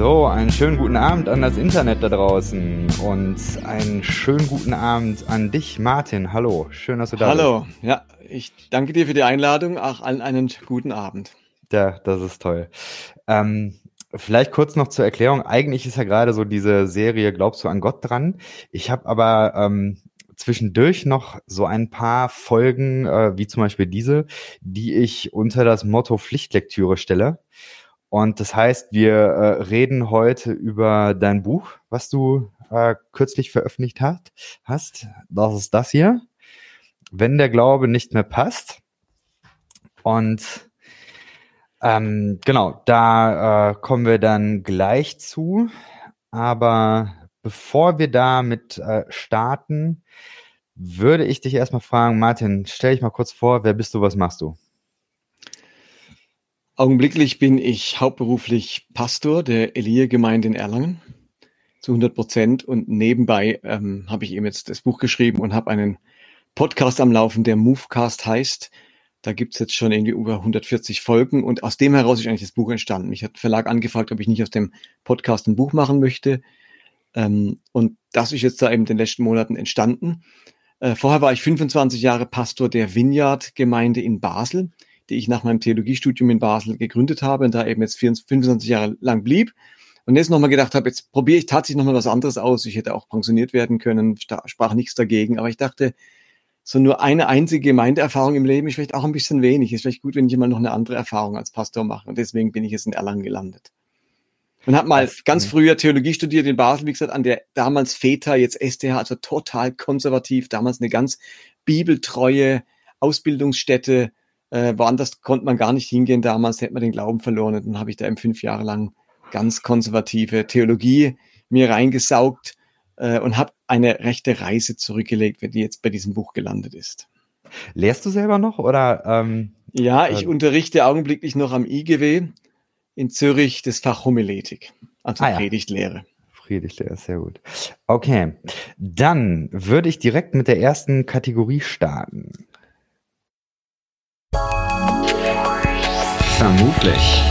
So, einen schönen guten Abend an das Internet da draußen und einen schönen guten Abend an dich, Martin. Hallo, schön, dass du da Hallo. bist. Hallo, ja, ich danke dir für die Einladung. Auch allen einen guten Abend. Ja, das ist toll. Ähm, vielleicht kurz noch zur Erklärung. Eigentlich ist ja gerade so diese Serie Glaubst du an Gott dran. Ich habe aber ähm, zwischendurch noch so ein paar Folgen, äh, wie zum Beispiel diese, die ich unter das Motto Pflichtlektüre stelle. Und das heißt, wir äh, reden heute über dein Buch, was du äh, kürzlich veröffentlicht hat, hast. Das ist das hier. Wenn der Glaube nicht mehr passt. Und ähm, genau, da äh, kommen wir dann gleich zu. Aber bevor wir damit äh, starten, würde ich dich erstmal fragen, Martin, stell dich mal kurz vor, wer bist du, was machst du? Augenblicklich bin ich hauptberuflich Pastor der Elie-Gemeinde in Erlangen zu 100 Prozent und nebenbei ähm, habe ich eben jetzt das Buch geschrieben und habe einen Podcast am Laufen, der Movecast heißt. Da gibt's jetzt schon irgendwie über 140 Folgen und aus dem heraus ist eigentlich das Buch entstanden. Mich hat Verlag angefragt, ob ich nicht aus dem Podcast ein Buch machen möchte. Ähm, und das ist jetzt da eben in den letzten Monaten entstanden. Äh, vorher war ich 25 Jahre Pastor der Vineyard-Gemeinde in Basel die ich nach meinem Theologiestudium in Basel gegründet habe und da eben jetzt 25 Jahre lang blieb. Und jetzt nochmal gedacht habe, jetzt probiere ich tatsächlich nochmal was anderes aus. Ich hätte auch pensioniert werden können, sprach nichts dagegen. Aber ich dachte, so nur eine einzige Gemeindeerfahrung im Leben ist vielleicht auch ein bisschen wenig. Ist vielleicht gut, wenn ich immer noch eine andere Erfahrung als Pastor mache. Und deswegen bin ich jetzt in Erlangen gelandet. Und habe mal das, ganz früher Theologie studiert in Basel, wie gesagt, an der damals FETA, jetzt STH, also total konservativ, damals eine ganz bibeltreue Ausbildungsstätte, äh, woanders konnte man gar nicht hingehen damals, hätte man den Glauben verloren. Und dann habe ich da eben fünf Jahre lang ganz konservative Theologie mir reingesaugt äh, und habe eine rechte Reise zurückgelegt, die jetzt bei diesem Buch gelandet ist. Lehrst du selber noch oder? Ähm, ja, ich äh, unterrichte augenblicklich noch am IGW in Zürich das Fach Homiletik, also ah, Predigtlehre. Predigtlehre, sehr gut. Okay, dann würde ich direkt mit der ersten Kategorie starten. Vermutlich.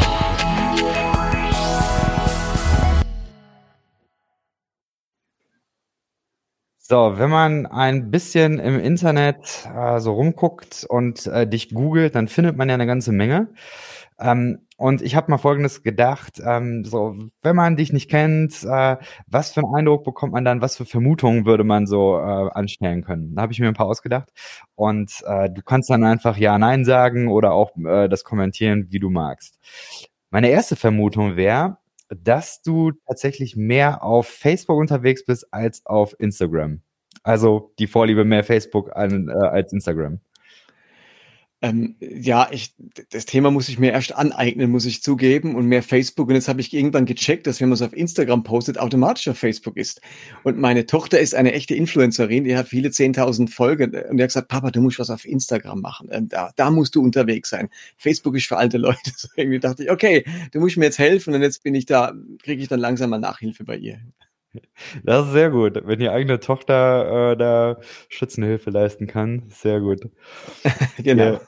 So, wenn man ein bisschen im Internet äh, so rumguckt und äh, dich googelt, dann findet man ja eine ganze Menge. Ähm, und ich habe mal Folgendes gedacht, ähm, so, wenn man dich nicht kennt, äh, was für einen Eindruck bekommt man dann, was für Vermutungen würde man so äh, anstellen können? Da habe ich mir ein paar ausgedacht. Und äh, du kannst dann einfach Ja, Nein sagen oder auch äh, das kommentieren, wie du magst. Meine erste Vermutung wäre, dass du tatsächlich mehr auf Facebook unterwegs bist als auf Instagram. Also die Vorliebe mehr Facebook an, äh, als Instagram. Ähm, ja, ich, das Thema muss ich mir erst aneignen, muss ich zugeben, und mehr Facebook. Und jetzt habe ich irgendwann gecheckt, dass wenn man es auf Instagram postet, automatisch auf Facebook ist. Und meine Tochter ist eine echte Influencerin, die hat viele 10.000 Folgen. Und die hat gesagt, Papa, du musst was auf Instagram machen. Ähm, da, da musst du unterwegs sein. Facebook ist für alte Leute. So irgendwie dachte ich, okay, du musst mir jetzt helfen. Und jetzt bin ich da, kriege ich dann langsam mal Nachhilfe bei ihr. Das ist sehr gut. Wenn die eigene Tochter äh, da Schützenhilfe leisten kann, sehr gut. genau. Ja,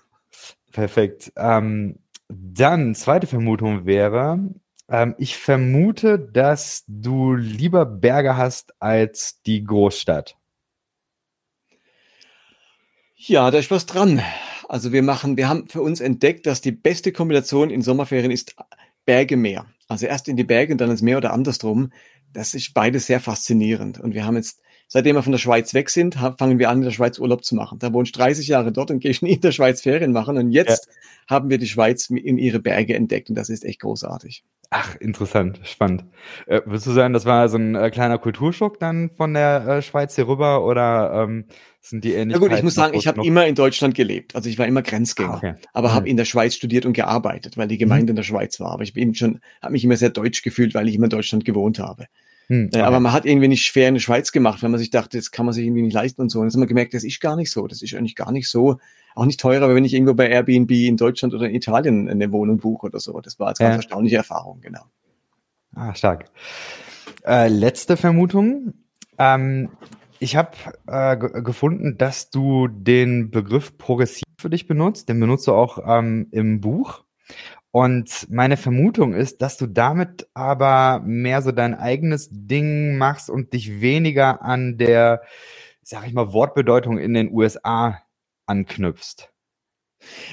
perfekt. Ähm, dann, zweite Vermutung wäre, ähm, ich vermute, dass du lieber Berge hast als die Großstadt. Ja, da ist was dran. Also wir machen, wir haben für uns entdeckt, dass die beste Kombination in Sommerferien ist Berge Meer. Also erst in die Berge und dann ins Meer oder andersrum das ist beides sehr faszinierend. Und wir haben jetzt, seitdem wir von der Schweiz weg sind, fangen wir an, in der Schweiz Urlaub zu machen. Da wohnst 30 Jahre dort und gehst nie in der Schweiz Ferien machen. Und jetzt ja. haben wir die Schweiz in ihre Berge entdeckt und das ist echt großartig. Ach, interessant, spannend. Äh, würdest du sagen, das war so ein äh, kleiner Kulturschock dann von der äh, Schweiz hier rüber oder ähm, sind die ähnlich? Ja gut, ich muss sagen, ich habe immer in Deutschland gelebt. Also ich war immer Grenzgänger, ah, okay. aber mhm. habe in der Schweiz studiert und gearbeitet, weil die Gemeinde mhm. in der Schweiz war. Aber ich bin schon, habe mich immer sehr deutsch gefühlt, weil ich immer in Deutschland gewohnt habe. Hm, okay. Aber man hat irgendwie nicht schwer in der Schweiz gemacht, wenn man sich dachte, das kann man sich irgendwie nicht leisten und so. Und jetzt haben wir gemerkt, das ist gar nicht so. Das ist eigentlich gar nicht so, auch nicht teurer, wenn ich irgendwo bei Airbnb in Deutschland oder in Italien eine Wohnung buche oder so. Das war als ganz ja. erstaunliche Erfahrung, genau. Ah, stark. Äh, letzte Vermutung. Ähm, ich habe äh, gefunden, dass du den Begriff progressiv für dich benutzt. Den benutzt du auch ähm, im Buch. Und meine Vermutung ist, dass du damit aber mehr so dein eigenes Ding machst und dich weniger an der, sag ich mal, Wortbedeutung in den USA anknüpfst.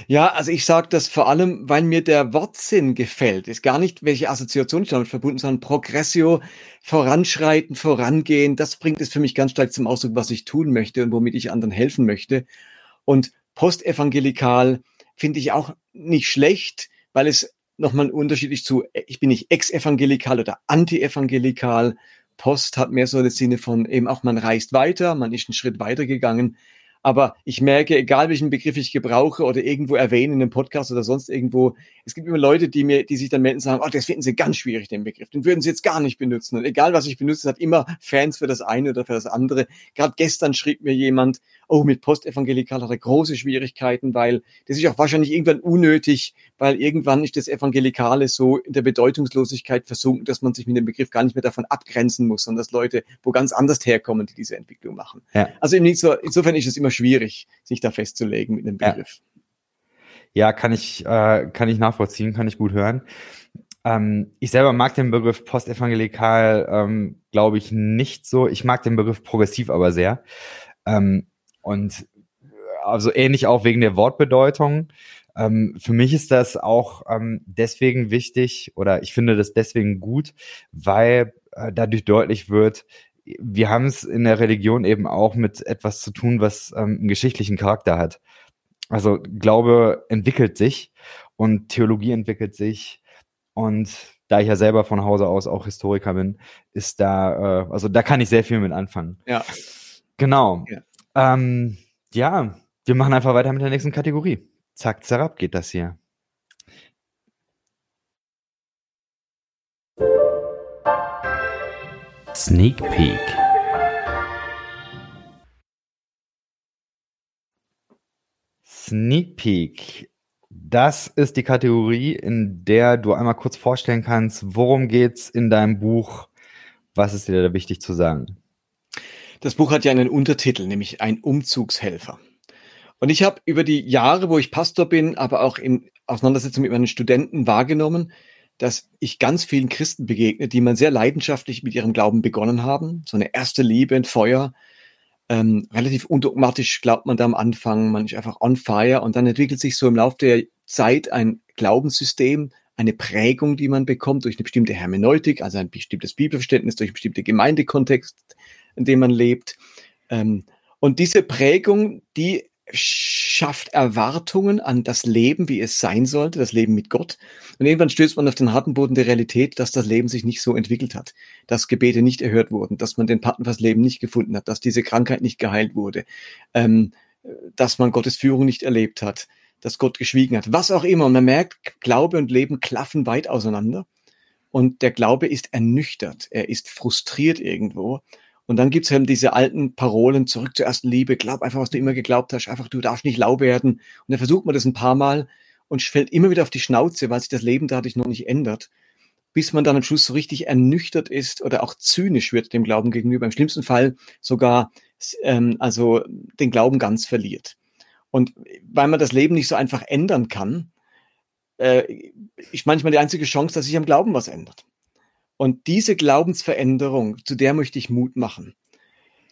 Ja, also ich sage das vor allem, weil mir der Wortsinn gefällt. Ist gar nicht, welche Assoziation ich damit verbunden, sondern Progressio, voranschreiten, vorangehen. Das bringt es für mich ganz stark zum Ausdruck, was ich tun möchte und womit ich anderen helfen möchte. Und postevangelikal finde ich auch nicht schlecht, weil es nochmal unterschiedlich zu, ich bin nicht ex-evangelikal oder anti-evangelikal. Post hat mehr so den Sinne von eben auch, man reist weiter, man ist einen Schritt weiter gegangen. Aber ich merke, egal welchen Begriff ich gebrauche oder irgendwo erwähne in einem Podcast oder sonst irgendwo, es gibt immer Leute, die mir, die sich dann melden und sagen, oh, das finden sie ganz schwierig, den Begriff. Den würden sie jetzt gar nicht benutzen. Und egal was ich benutze, hat immer Fans für das eine oder für das andere. Gerade gestern schrieb mir jemand, oh, mit Postevangelikal hat er große Schwierigkeiten, weil das ist auch wahrscheinlich irgendwann unnötig, weil irgendwann ist das Evangelikale so in der Bedeutungslosigkeit versunken, dass man sich mit dem Begriff gar nicht mehr davon abgrenzen muss, sondern dass Leute wo ganz anders herkommen, die diese Entwicklung machen. Ja. Also insofern ist es immer schwierig, sich da festzulegen mit einem Begriff. Ja, ja kann ich, äh, kann ich nachvollziehen, kann ich gut hören. Ähm, ich selber mag den Begriff postevangelikal, ähm, glaube ich, nicht so. Ich mag den Begriff progressiv aber sehr. Ähm, und also ähnlich auch wegen der Wortbedeutung. Ähm, für mich ist das auch ähm, deswegen wichtig oder ich finde das deswegen gut, weil äh, dadurch deutlich wird, wir haben es in der Religion eben auch mit etwas zu tun, was ähm, einen geschichtlichen Charakter hat. Also Glaube entwickelt sich und Theologie entwickelt sich und da ich ja selber von Hause aus auch Historiker bin, ist da, äh, also da kann ich sehr viel mit anfangen. Ja. Genau. Ja. Ähm, ja, wir machen einfach weiter mit der nächsten Kategorie. Zack, zerab geht das hier. Sneak Peek. Sneak Peek. Das ist die Kategorie, in der du einmal kurz vorstellen kannst, worum geht's in deinem Buch? Was ist dir da wichtig zu sagen? Das Buch hat ja einen Untertitel, nämlich ein Umzugshelfer. Und ich habe über die Jahre, wo ich Pastor bin, aber auch in Auseinandersetzung mit meinen Studenten wahrgenommen, dass ich ganz vielen Christen begegne, die man sehr leidenschaftlich mit ihrem Glauben begonnen haben. So eine erste Liebe, ein Feuer. Ähm, relativ undogmatisch glaubt man da am Anfang, man ist einfach on fire und dann entwickelt sich so im Laufe der Zeit ein Glaubenssystem, eine Prägung, die man bekommt durch eine bestimmte Hermeneutik, also ein bestimmtes Bibelverständnis, durch einen bestimmten Gemeindekontext, in dem man lebt. Ähm, und diese Prägung, die schafft Erwartungen an das Leben, wie es sein sollte, das Leben mit Gott. Und irgendwann stößt man auf den harten Boden der Realität, dass das Leben sich nicht so entwickelt hat, dass Gebete nicht erhört wurden, dass man den Partner fürs Leben nicht gefunden hat, dass diese Krankheit nicht geheilt wurde, ähm, dass man Gottes Führung nicht erlebt hat, dass Gott geschwiegen hat, was auch immer. Und man merkt, Glaube und Leben klaffen weit auseinander. Und der Glaube ist ernüchtert, er ist frustriert irgendwo. Und dann gibt's eben diese alten Parolen, zurück zur ersten Liebe, glaub einfach, was du immer geglaubt hast, einfach, du darfst nicht lau werden. Und dann versucht man das ein paar Mal und fällt immer wieder auf die Schnauze, weil sich das Leben dadurch noch nicht ändert, bis man dann am Schluss so richtig ernüchtert ist oder auch zynisch wird dem Glauben gegenüber. Im schlimmsten Fall sogar ähm, also den Glauben ganz verliert. Und weil man das Leben nicht so einfach ändern kann, äh, ist manchmal die einzige Chance, dass sich am Glauben was ändert. Und diese Glaubensveränderung, zu der möchte ich Mut machen.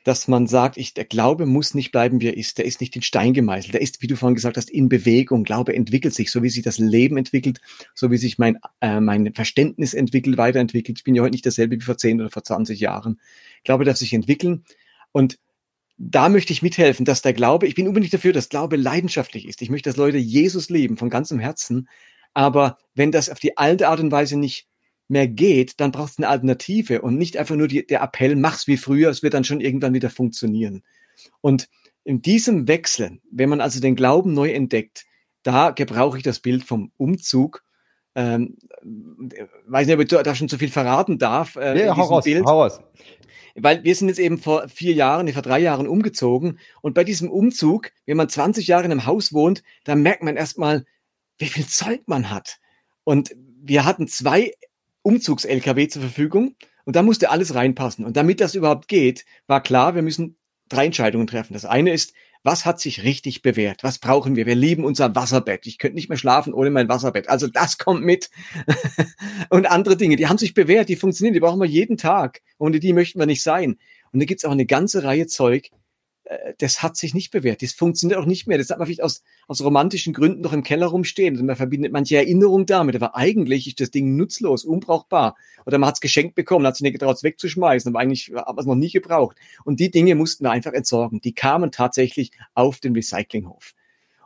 Dass man sagt, ich, der Glaube muss nicht bleiben, wie er ist. Der ist nicht in Stein gemeißelt. Der ist, wie du vorhin gesagt hast, in Bewegung. Glaube entwickelt sich, so wie sich das Leben entwickelt, so wie sich mein, äh, mein Verständnis entwickelt, weiterentwickelt. Ich bin ja heute nicht dasselbe wie vor 10 oder vor 20 Jahren. Glaube darf sich entwickeln. Und da möchte ich mithelfen, dass der Glaube, ich bin unbedingt dafür, dass Glaube leidenschaftlich ist. Ich möchte, dass Leute Jesus lieben von ganzem Herzen. Aber wenn das auf die alte Art und Weise nicht mehr geht, dann brauchst du eine Alternative und nicht einfach nur die, der Appell, mach's wie früher, es wird dann schon irgendwann wieder funktionieren. Und in diesem Wechsel, wenn man also den Glauben neu entdeckt, da gebrauche ich das Bild vom Umzug. Ähm, weiß nicht, ob ich da schon zu viel verraten darf. Äh, ja, hau raus, Bild. hau raus. Weil wir sind jetzt eben vor vier Jahren, vor drei Jahren umgezogen. Und bei diesem Umzug, wenn man 20 Jahre in einem Haus wohnt, dann merkt man erstmal, wie viel Zeug man hat. Und wir hatten zwei Umzugs-LKW zur Verfügung und da musste alles reinpassen. Und damit das überhaupt geht, war klar, wir müssen drei Entscheidungen treffen. Das eine ist, Was hat sich richtig bewährt? Was brauchen wir? Wir lieben unser Wasserbett. Ich könnte nicht mehr schlafen ohne mein Wasserbett. Also das kommt mit. und andere Dinge, die haben sich bewährt, die funktionieren, die brauchen wir jeden Tag. Ohne die möchten wir nicht sein. Und da gibt's auch eine ganze Reihe Zeug, das hat sich nicht bewährt. Das funktioniert auch nicht mehr. Das hat man vielleicht aus, aus romantischen Gründen noch im Keller rumstehen. Und man verbindet manche Erinnerungen damit. Aber eigentlich ist das Ding nutzlos, unbrauchbar. Oder man hat es geschenkt bekommen, hat sich nicht getraut, es wegzuschmeißen, aber eigentlich hat man es noch nie gebraucht. Und die Dinge mussten wir einfach entsorgen. Die kamen tatsächlich auf den Recyclinghof.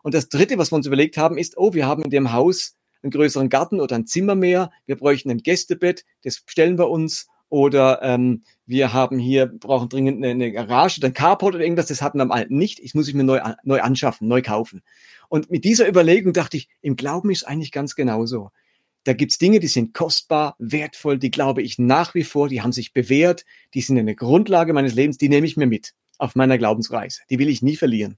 Und das Dritte, was wir uns überlegt haben, ist, oh, wir haben in dem Haus einen größeren Garten oder ein Zimmer mehr. Wir bräuchten ein Gästebett. Das stellen wir uns oder ähm, wir haben hier, brauchen dringend eine, eine Garage ein Carport oder irgendwas, das hatten wir am alten nicht. Ich muss ich mir neu, neu anschaffen, neu kaufen. Und mit dieser Überlegung dachte ich, im Glauben ist eigentlich ganz genauso. Da gibt's Dinge, die sind kostbar, wertvoll, die glaube ich nach wie vor, die haben sich bewährt, die sind eine Grundlage meines Lebens, die nehme ich mir mit auf meiner Glaubensreise. Die will ich nie verlieren.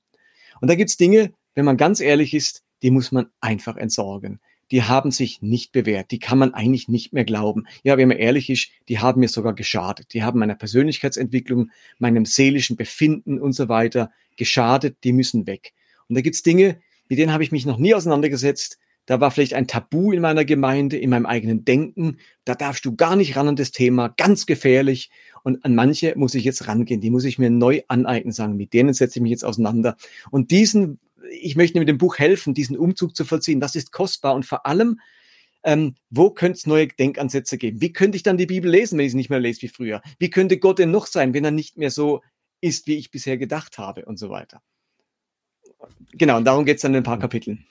Und da gibt's Dinge, wenn man ganz ehrlich ist, die muss man einfach entsorgen die haben sich nicht bewährt. Die kann man eigentlich nicht mehr glauben. Ja, wenn man ehrlich ist, die haben mir sogar geschadet. Die haben meiner Persönlichkeitsentwicklung, meinem seelischen Befinden und so weiter geschadet. Die müssen weg. Und da gibt's Dinge, mit denen habe ich mich noch nie auseinandergesetzt. Da war vielleicht ein Tabu in meiner Gemeinde, in meinem eigenen Denken. Da darfst du gar nicht ran an das Thema, ganz gefährlich. Und an manche muss ich jetzt rangehen, die muss ich mir neu aneignen, sagen, mit denen setze ich mich jetzt auseinander. Und diesen ich möchte mit dem Buch helfen, diesen Umzug zu vollziehen. Das ist kostbar und vor allem, ähm, wo könnte es neue Denkansätze geben? Wie könnte ich dann die Bibel lesen, wenn ich sie nicht mehr lese wie früher? Wie könnte Gott denn noch sein, wenn er nicht mehr so ist, wie ich bisher gedacht habe und so weiter? Genau, und darum geht es dann in ein paar Kapiteln.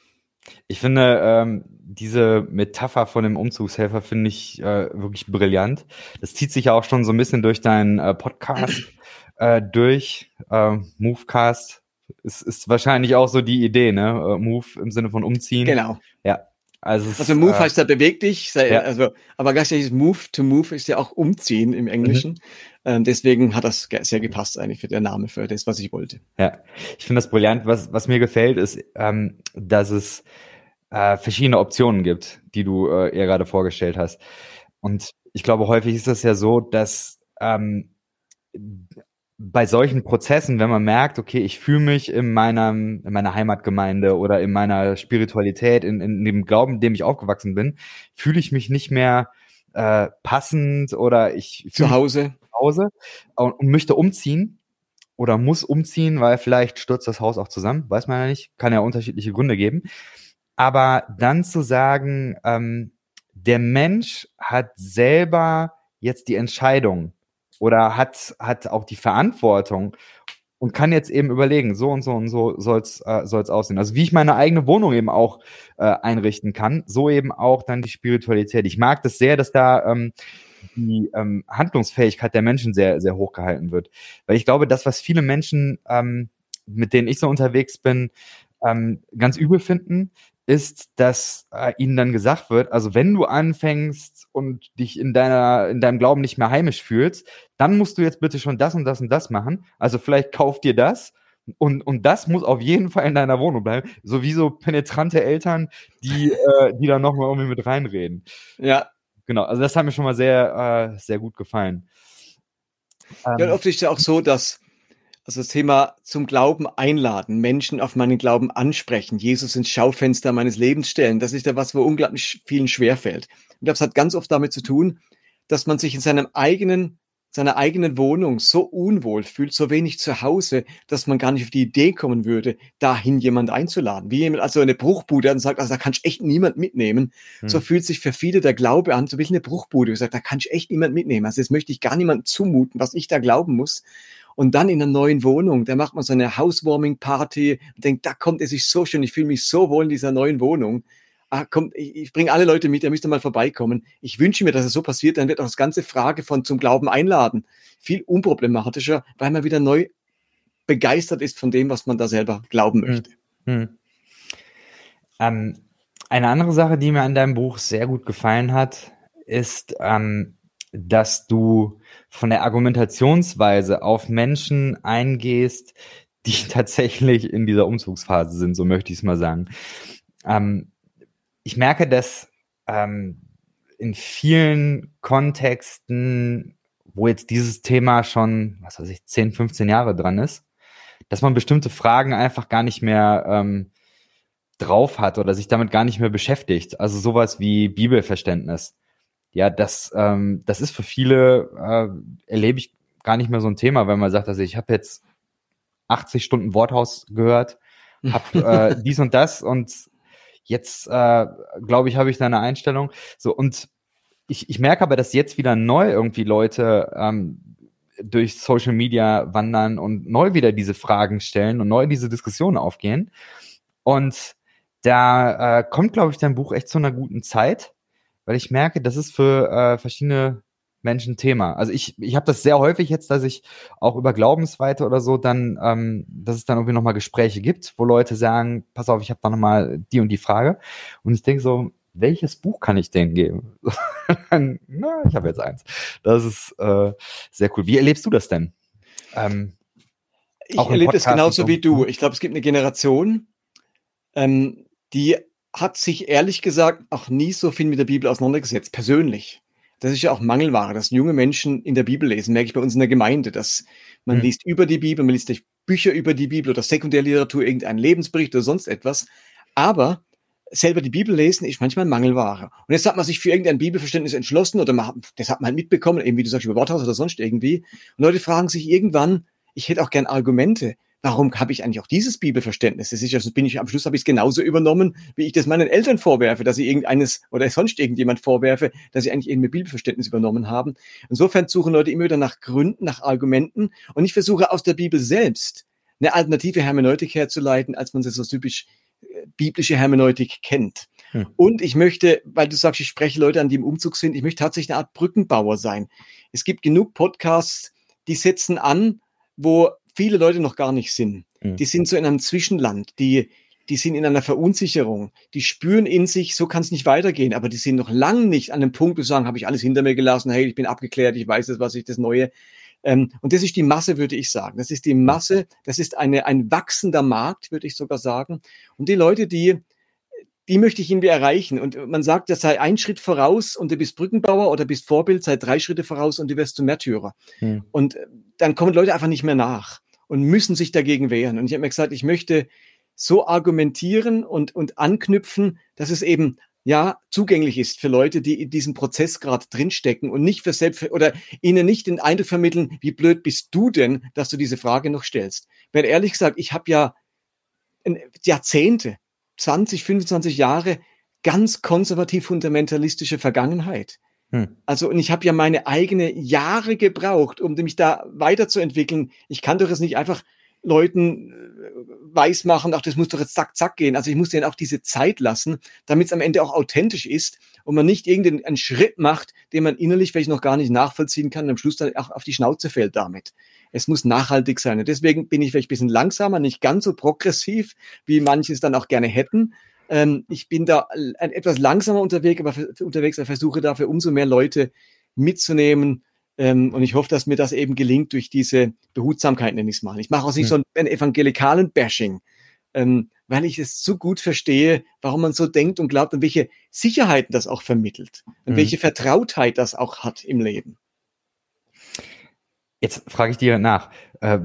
Ich finde, ähm, diese Metapher von dem Umzugshelfer finde ich äh, wirklich brillant. Das zieht sich ja auch schon so ein bisschen durch deinen äh, Podcast äh, durch, äh, Movecast ist, ist wahrscheinlich auch so die Idee, ne? Äh, Move im Sinne von umziehen. Genau. Ja. Also, also Move äh, heißt ja beweg dich, sei, ja. also, aber gleichzeitig Move to Move ist ja auch umziehen im Englischen. Mhm. Ähm, deswegen hat das sehr gepasst eigentlich für der Name, für das, was ich wollte. Ja, ich finde das brillant. Was, was mir gefällt, ist, ähm, dass es äh, verschiedene Optionen gibt, die du äh, eher gerade vorgestellt hast. Und ich glaube, häufig ist das ja so, dass ähm, bei solchen Prozessen, wenn man merkt, okay, ich fühle mich in meiner, in meiner Heimatgemeinde oder in meiner Spiritualität, in, in dem Glauben, in dem ich aufgewachsen bin, fühle ich mich nicht mehr äh, passend oder ich zu Hause. zu Hause und, und möchte umziehen oder muss umziehen, weil vielleicht stürzt das Haus auch zusammen, weiß man ja nicht, kann ja unterschiedliche Gründe geben. Aber dann zu sagen, ähm, der Mensch hat selber jetzt die Entscheidung, oder hat, hat auch die Verantwortung und kann jetzt eben überlegen, so und so und so soll's äh, soll's aussehen. Also wie ich meine eigene Wohnung eben auch äh, einrichten kann, so eben auch dann die Spiritualität. Ich mag das sehr, dass da ähm, die ähm, Handlungsfähigkeit der Menschen sehr sehr hoch gehalten wird, weil ich glaube, das was viele Menschen ähm, mit denen ich so unterwegs bin, ähm, ganz übel finden, ist, dass äh, ihnen dann gesagt wird, also wenn du anfängst und dich in deiner, in deinem Glauben nicht mehr heimisch fühlst, dann musst du jetzt bitte schon das und das und das machen. Also vielleicht kauf dir das und, und das muss auf jeden Fall in deiner Wohnung bleiben. Sowieso penetrante Eltern, die, äh, die da nochmal irgendwie mit reinreden. Ja. Genau, also das hat mir schon mal sehr, äh, sehr gut gefallen. Ähm, ja, oft ist ja auch so, dass also das Thema zum Glauben einladen, Menschen auf meinen Glauben ansprechen, Jesus ins Schaufenster meines Lebens stellen, das ist ja was, wo unglaublich vielen schwerfällt. Und das hat ganz oft damit zu tun, dass man sich in seinem eigenen, seiner eigenen Wohnung so unwohl fühlt, so wenig zu Hause, dass man gar nicht auf die Idee kommen würde, dahin jemand einzuladen. Wie jemand, also eine Bruchbude und sagt, also da kannst echt niemand mitnehmen. Hm. So fühlt sich für viele der Glaube an, so wie eine Bruchbude. sagt, da kannst echt niemand mitnehmen. Also das möchte ich gar niemandem zumuten, was ich da glauben muss. Und dann in einer neuen Wohnung, da macht man so eine Housewarming-Party und denkt, da kommt es sich so schön, ich fühle mich so wohl in dieser neuen Wohnung. Ah, kommt, ich, ich bringe alle Leute mit, ihr müsst mal vorbeikommen. Ich wünsche mir, dass es so passiert, dann wird auch das ganze Frage von zum Glauben einladen viel unproblematischer, weil man wieder neu begeistert ist von dem, was man da selber glauben hm. möchte. Hm. Ähm, eine andere Sache, die mir an deinem Buch sehr gut gefallen hat, ist, ähm, dass du von der Argumentationsweise auf Menschen eingehst, die tatsächlich in dieser Umzugsphase sind, so möchte ich es mal sagen. Ähm, ich merke, dass ähm, in vielen Kontexten, wo jetzt dieses Thema schon, was weiß ich, 10, 15 Jahre dran ist, dass man bestimmte Fragen einfach gar nicht mehr ähm, drauf hat oder sich damit gar nicht mehr beschäftigt. Also sowas wie Bibelverständnis. Ja, das, ähm, das ist für viele, äh, erlebe ich gar nicht mehr so ein Thema, wenn man sagt, also ich habe jetzt 80 Stunden Worthaus gehört, habe äh, dies und das und jetzt, äh, glaube ich, habe ich da eine Einstellung. So, und ich, ich merke aber, dass jetzt wieder neu irgendwie Leute ähm, durch Social Media wandern und neu wieder diese Fragen stellen und neu diese Diskussionen aufgehen. Und da äh, kommt, glaube ich, dein Buch echt zu einer guten Zeit, weil ich merke, das ist für äh, verschiedene Menschen Thema. Also ich, ich habe das sehr häufig jetzt, dass ich auch über Glaubensweite oder so dann, ähm, dass es dann irgendwie nochmal Gespräche gibt, wo Leute sagen, pass auf, ich habe da nochmal die und die Frage. Und ich denke so, welches Buch kann ich denen geben? Na, ich habe jetzt eins. Das ist äh, sehr cool. Wie erlebst du das denn? Ähm, ich erlebe das genauso so. wie du. Ich glaube, es gibt eine Generation, ähm, die hat sich ehrlich gesagt auch nie so viel mit der Bibel auseinandergesetzt, persönlich. Das ist ja auch Mangelware, dass junge Menschen in der Bibel lesen, merke ich bei uns in der Gemeinde, dass man mhm. liest über die Bibel, man liest durch Bücher über die Bibel oder Sekundärliteratur, irgendeinen Lebensbericht oder sonst etwas. Aber selber die Bibel lesen ist manchmal Mangelware. Und jetzt hat man sich für irgendein Bibelverständnis entschlossen oder man, das hat man halt mitbekommen, eben wie du sagst, über Worthaus oder sonst irgendwie. Und Leute fragen sich irgendwann, ich hätte auch gern Argumente warum habe ich eigentlich auch dieses Bibelverständnis? Das ist ja, bin ich am Schluss habe ich es genauso übernommen, wie ich das meinen Eltern vorwerfe, dass sie irgendeines oder sonst irgendjemand vorwerfe, dass sie eigentlich irgendein Bibelverständnis übernommen haben. Insofern suchen Leute immer wieder nach Gründen, nach Argumenten und ich versuche aus der Bibel selbst eine alternative Hermeneutik herzuleiten, als man sie so typisch äh, biblische Hermeneutik kennt. Hm. Und ich möchte, weil du sagst, ich spreche Leute an, die im Umzug sind, ich möchte tatsächlich eine Art Brückenbauer sein. Es gibt genug Podcasts, die setzen an, wo viele Leute noch gar nicht sind. Mhm. Die sind so in einem Zwischenland, die, die sind in einer Verunsicherung, die spüren in sich, so kann es nicht weitergehen, aber die sind noch lang nicht an dem Punkt, wo sie sagen, habe ich alles hinter mir gelassen, hey, ich bin abgeklärt, ich weiß jetzt, was ich das Neue. Ähm, und das ist die Masse, würde ich sagen. Das ist die Masse, das ist eine, ein wachsender Markt, würde ich sogar sagen. Und die Leute, die, die möchte ich irgendwie erreichen. Und man sagt, das sei ein Schritt voraus und du bist Brückenbauer oder bist Vorbild, sei drei Schritte voraus und du wirst zum Märtyrer. Hm. Und äh, dann kommen Leute einfach nicht mehr nach und müssen sich dagegen wehren. Und ich habe mir gesagt, ich möchte so argumentieren und, und anknüpfen, dass es eben ja zugänglich ist für Leute, die in diesem Prozess gerade drinstecken und nicht für selbst oder ihnen nicht den Eindruck vermitteln, wie blöd bist du denn, dass du diese Frage noch stellst. Weil ehrlich gesagt, ich habe ja Jahrzehnte, 20, 25 Jahre ganz konservativ fundamentalistische Vergangenheit. Hm. Also, und ich habe ja meine eigene Jahre gebraucht, um mich da weiterzuentwickeln. Ich kann doch jetzt nicht einfach Leuten äh, weiß machen, ach, das muss doch jetzt zack, zack gehen. Also ich muss denen auch diese Zeit lassen, damit es am Ende auch authentisch ist und man nicht irgendeinen Schritt macht, den man innerlich vielleicht noch gar nicht nachvollziehen kann und am Schluss dann auch auf die Schnauze fällt damit. Es muss nachhaltig sein. Und deswegen bin ich vielleicht ein bisschen langsamer, nicht ganz so progressiv, wie manche es dann auch gerne hätten. Ähm, ich bin da etwas langsamer unterwegs, aber unterwegs, aber versuche dafür umso mehr Leute mitzunehmen. Ähm, und ich hoffe, dass mir das eben gelingt durch diese Behutsamkeit, nenne ich es mal. Ich mache auch nicht hm. so ein evangelikalen Bashing, ähm, weil ich es so gut verstehe, warum man so denkt und glaubt und welche Sicherheiten das auch vermittelt und hm. welche Vertrautheit das auch hat im Leben. Jetzt frage ich dir nach. Äh,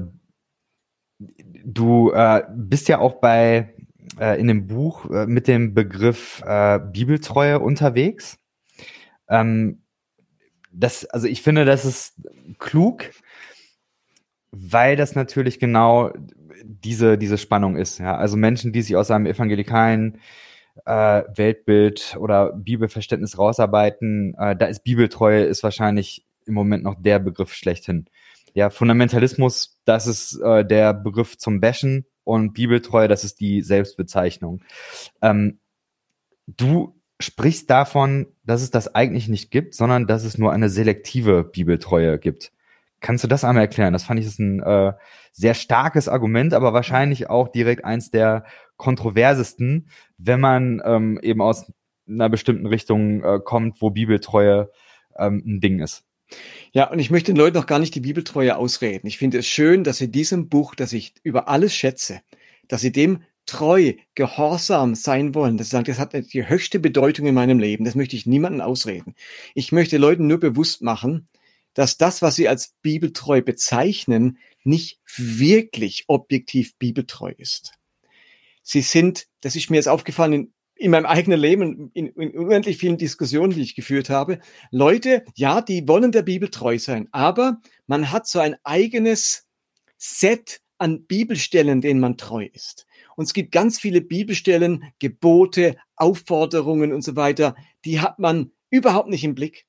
du äh, bist ja auch bei äh, in dem Buch äh, mit dem Begriff äh, Bibeltreue unterwegs. Ähm, das, also ich finde, das ist klug, weil das natürlich genau diese, diese Spannung ist. Ja? Also Menschen, die sich aus einem evangelikalen äh, Weltbild oder Bibelverständnis rausarbeiten, äh, da ist Bibeltreue ist wahrscheinlich im Moment noch der Begriff schlechthin. Ja, Fundamentalismus, das ist äh, der Begriff zum Bashen und Bibeltreue, das ist die Selbstbezeichnung. Ähm, du sprichst davon, dass es das eigentlich nicht gibt, sondern dass es nur eine selektive Bibeltreue gibt. Kannst du das einmal erklären? Das fand ich ist ein äh, sehr starkes Argument, aber wahrscheinlich auch direkt eins der kontroversesten, wenn man ähm, eben aus einer bestimmten Richtung äh, kommt, wo Bibeltreue ähm, ein Ding ist. Ja, und ich möchte den Leuten noch gar nicht die Bibeltreue ausreden. Ich finde es schön, dass sie diesem Buch, das ich über alles schätze, dass sie dem treu, gehorsam sein wollen. Das, das hat die höchste Bedeutung in meinem Leben. Das möchte ich niemandem ausreden. Ich möchte Leuten nur bewusst machen, dass das, was sie als bibeltreu bezeichnen, nicht wirklich objektiv bibeltreu ist. Sie sind, das ist mir jetzt aufgefallen in, in meinem eigenen Leben, in, in unendlich vielen Diskussionen, die ich geführt habe, Leute, ja, die wollen der Bibel treu sein, aber man hat so ein eigenes Set an Bibelstellen, denen man treu ist. Und es gibt ganz viele Bibelstellen, Gebote, Aufforderungen und so weiter, die hat man überhaupt nicht im Blick.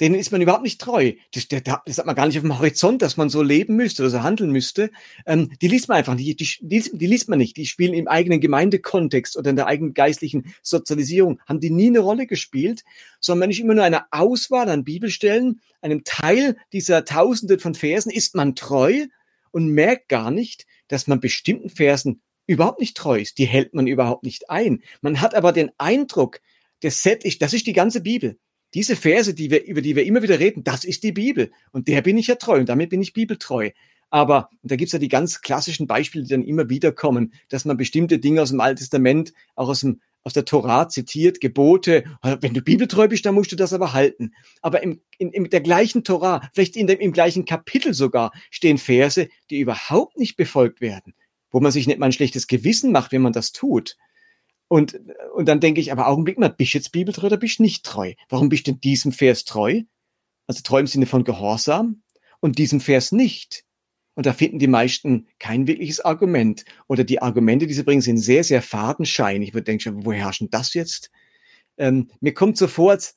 Denen ist man überhaupt nicht treu. Das, das, hat man gar nicht auf dem Horizont, dass man so leben müsste oder so handeln müsste. Ähm, die liest man einfach nicht. Die, die, die liest man nicht. Die spielen im eigenen Gemeindekontext oder in der eigenen geistlichen Sozialisierung. Haben die nie eine Rolle gespielt, sondern man ist immer nur eine Auswahl an Bibelstellen, einem Teil dieser Tausende von Versen ist man treu und merkt gar nicht, dass man bestimmten Versen überhaupt nicht treu ist. Die hält man überhaupt nicht ein. Man hat aber den Eindruck, das Set ist, das ist die ganze Bibel. Diese Verse, die wir, über die wir immer wieder reden, das ist die Bibel. Und der bin ich ja treu und damit bin ich bibeltreu. Aber da gibt's ja die ganz klassischen Beispiele, die dann immer wieder kommen, dass man bestimmte Dinge aus dem Alten Testament, auch aus, dem, aus der Torah zitiert, Gebote. Wenn du bibeltreu bist, dann musst du das aber halten. Aber im, in, in der gleichen Torah, vielleicht in dem, im gleichen Kapitel sogar, stehen Verse, die überhaupt nicht befolgt werden, wo man sich nicht mal ein schlechtes Gewissen macht, wenn man das tut. Und, und dann denke ich, aber Augenblick mal, bist du jetzt bibeltreu oder bist du nicht treu? Warum bist du in diesem Vers treu? Also treu im Sinne von Gehorsam und diesem Vers nicht. Und da finden die meisten kein wirkliches Argument. Oder die Argumente, die sie bringen, sind sehr, sehr fadenscheinig. Ich würde denken, woher herrschen das jetzt? Ähm, mir kommt so vor, als,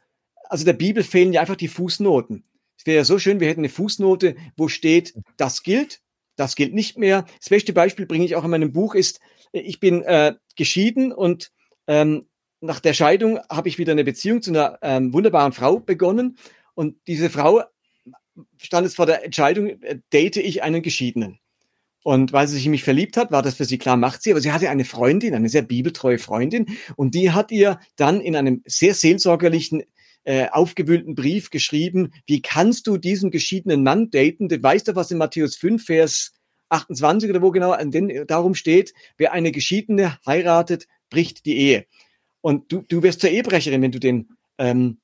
also der Bibel fehlen ja einfach die Fußnoten. Es wäre ja so schön, wir hätten eine Fußnote, wo steht, das gilt, das gilt nicht mehr. Das beste Beispiel bringe ich auch in meinem Buch ist, ich bin äh, geschieden und ähm, nach der Scheidung habe ich wieder eine Beziehung zu einer ähm, wunderbaren Frau begonnen. Und diese Frau stand jetzt vor der Entscheidung, äh, date ich einen Geschiedenen. Und weil sie sich in mich verliebt hat, war das für sie klar, macht sie. Aber sie hatte eine Freundin, eine sehr bibeltreue Freundin. Und die hat ihr dann in einem sehr seelsorgerlichen, äh, aufgewühlten Brief geschrieben, wie kannst du diesen geschiedenen Mann daten? Du weißt doch, was in Matthäus 5, Vers 28 oder wo genau, an den darum steht, wer eine Geschiedene heiratet, bricht die Ehe. Und du, du wirst zur Ehebrecherin, wenn du den ähm,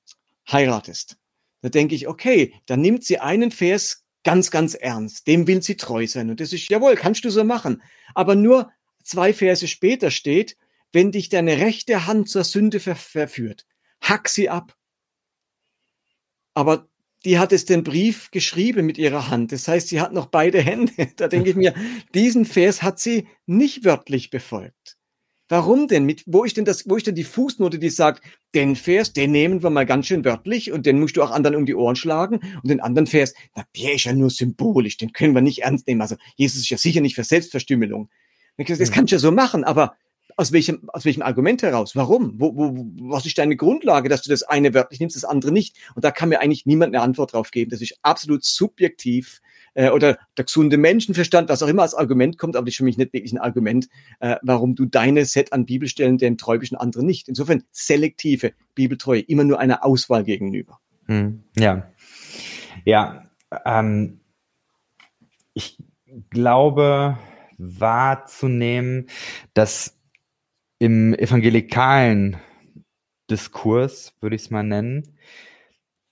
heiratest. Da denke ich, okay, dann nimmt sie einen Vers ganz, ganz ernst. Dem will sie treu sein. Und das ist, jawohl, kannst du so machen. Aber nur zwei Verse später steht, wenn dich deine rechte Hand zur Sünde ver verführt, hack sie ab. Aber die hat es den Brief geschrieben mit ihrer Hand. Das heißt, sie hat noch beide Hände. Da denke ich mir, diesen Vers hat sie nicht wörtlich befolgt. Warum denn? Mit, wo ist denn das, wo ist denn die Fußnote, die sagt, den Vers, den nehmen wir mal ganz schön wörtlich und den musst du auch anderen um die Ohren schlagen und den anderen Vers, na, der ist ja nur symbolisch, den können wir nicht ernst nehmen. Also Jesus ist ja sicher nicht für Selbstverstümmelung. Das hm. kannst du ja so machen, aber aus welchem, aus welchem Argument heraus? Warum? Wo, wo, was ist deine Grundlage, dass du das eine wörtlich nimmst, das andere nicht? Und da kann mir eigentlich niemand eine Antwort drauf geben. Das ist absolut subjektiv äh, oder der gesunde Menschenverstand, was auch immer als Argument kommt, aber das ist für mich nicht wirklich ein Argument, äh, warum du deine Set an Bibelstellen den treu bist und andere nicht. Insofern selektive Bibeltreue, immer nur einer Auswahl gegenüber. Hm, ja. Ja, ähm, ich glaube wahrzunehmen, dass im evangelikalen Diskurs, würde ich es mal nennen,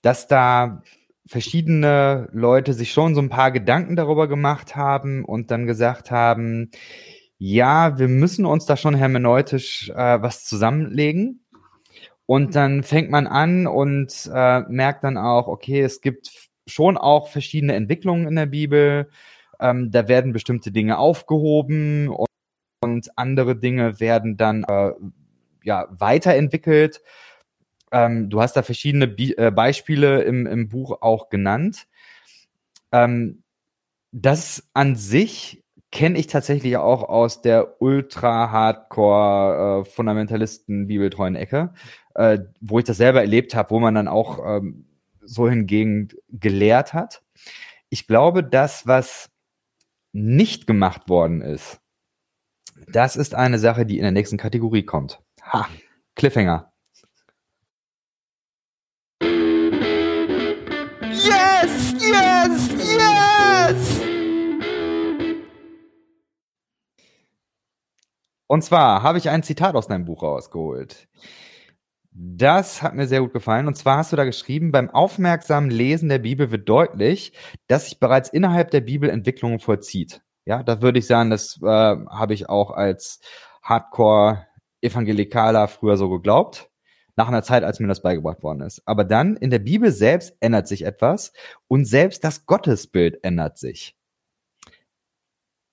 dass da verschiedene Leute sich schon so ein paar Gedanken darüber gemacht haben und dann gesagt haben, ja, wir müssen uns da schon hermeneutisch äh, was zusammenlegen. Und dann fängt man an und äh, merkt dann auch, okay, es gibt schon auch verschiedene Entwicklungen in der Bibel. Ähm, da werden bestimmte Dinge aufgehoben und andere Dinge werden dann äh, ja weiterentwickelt. Ähm, du hast da verschiedene Bi äh, Beispiele im, im Buch auch genannt. Ähm, das an sich kenne ich tatsächlich auch aus der ultra-hardcore äh, Ecke, äh, wo ich das selber erlebt habe, wo man dann auch ähm, so hingegen gelehrt hat. Ich glaube, das, was nicht gemacht worden ist, das ist eine Sache, die in der nächsten Kategorie kommt. Ha, Cliffhanger. Yes, yes, yes! Und zwar habe ich ein Zitat aus deinem Buch rausgeholt. Das hat mir sehr gut gefallen. Und zwar hast du da geschrieben, beim aufmerksamen Lesen der Bibel wird deutlich, dass sich bereits innerhalb der Bibel Entwicklungen vollzieht. Ja, da würde ich sagen, das äh, habe ich auch als Hardcore-Evangelikaler früher so geglaubt. Nach einer Zeit, als mir das beigebracht worden ist. Aber dann in der Bibel selbst ändert sich etwas und selbst das Gottesbild ändert sich.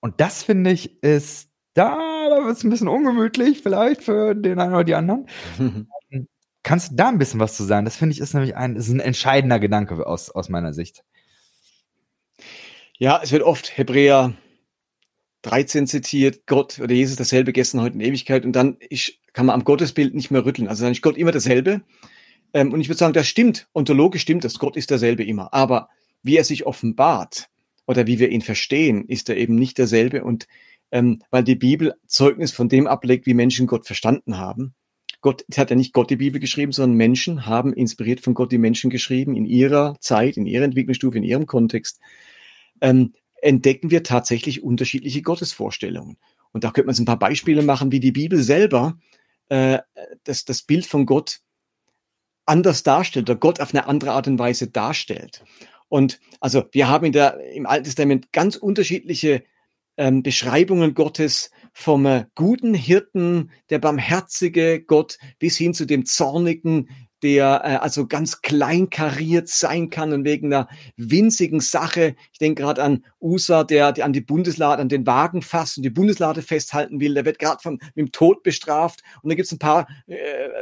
Und das finde ich ist da, da wird es ein bisschen ungemütlich vielleicht für den einen oder die anderen. Kannst du da ein bisschen was zu sagen? Das finde ich ist nämlich ein, ist ein entscheidender Gedanke aus, aus meiner Sicht. Ja, es wird oft Hebräer 13 zitiert, Gott oder Jesus dasselbe gestern, heute in Ewigkeit. Und dann ist, kann man am Gottesbild nicht mehr rütteln. Also dann ist Gott immer dasselbe. Ähm, und ich würde sagen, das stimmt. Ontologisch stimmt das. Gott ist derselbe immer. Aber wie er sich offenbart oder wie wir ihn verstehen, ist er eben nicht derselbe. Und ähm, weil die Bibel Zeugnis von dem ablegt, wie Menschen Gott verstanden haben. Gott hat ja nicht Gott die Bibel geschrieben, sondern Menschen haben inspiriert von Gott die Menschen geschrieben in ihrer Zeit, in ihrer Entwicklungsstufe, in ihrem Kontext. Ähm, entdecken wir tatsächlich unterschiedliche Gottesvorstellungen. Und da könnte man so ein paar Beispiele machen, wie die Bibel selber äh, das, das Bild von Gott anders darstellt oder Gott auf eine andere Art und Weise darstellt. Und also wir haben in der, im Alten Testament ganz unterschiedliche ähm, Beschreibungen Gottes vom äh, guten Hirten, der barmherzige Gott, bis hin zu dem zornigen, der äh, also ganz kleinkariert sein kann und wegen einer winzigen Sache. Ich denke gerade an USA, der, der an die Bundeslade, an den Wagen fasst und die Bundeslade festhalten will. Der wird gerade von mit dem Tod bestraft. Und da gibt es ein paar äh,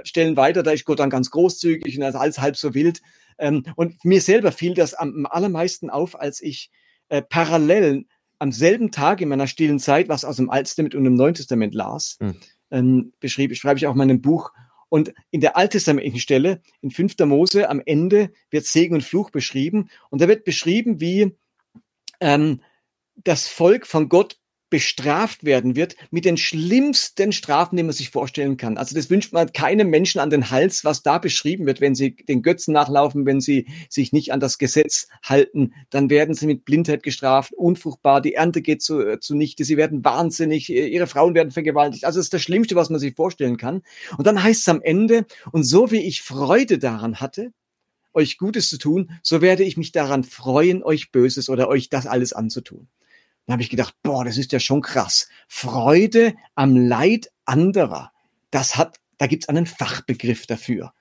Stellen weiter, da ist Gott dann ganz großzügig und alles halb so wild. Ähm, und mir selber fiel das am, am allermeisten auf, als ich äh, parallel am selben Tag in meiner stillen Zeit, was aus dem Alten Testament und dem Neuen Testament las, mhm. ähm, beschrieb, schreibe ich auch in meinem Buch. Und in der alttestamentlichen Stelle, in 5. Mose, am Ende wird Segen und Fluch beschrieben. Und da wird beschrieben, wie ähm, das Volk von Gott bestraft werden wird mit den schlimmsten Strafen, die man sich vorstellen kann. Also das wünscht man keinem Menschen an den Hals, was da beschrieben wird, wenn sie den Götzen nachlaufen, wenn sie sich nicht an das Gesetz halten, dann werden sie mit Blindheit gestraft, unfruchtbar, die Ernte geht zu, äh, zunichte, sie werden wahnsinnig, ihre Frauen werden vergewaltigt. Also das ist das Schlimmste, was man sich vorstellen kann. Und dann heißt es am Ende, und so wie ich Freude daran hatte, euch Gutes zu tun, so werde ich mich daran freuen, euch Böses oder euch das alles anzutun. Dann habe ich gedacht, boah, das ist ja schon krass. Freude am Leid anderer. Das hat, da gibt's einen Fachbegriff dafür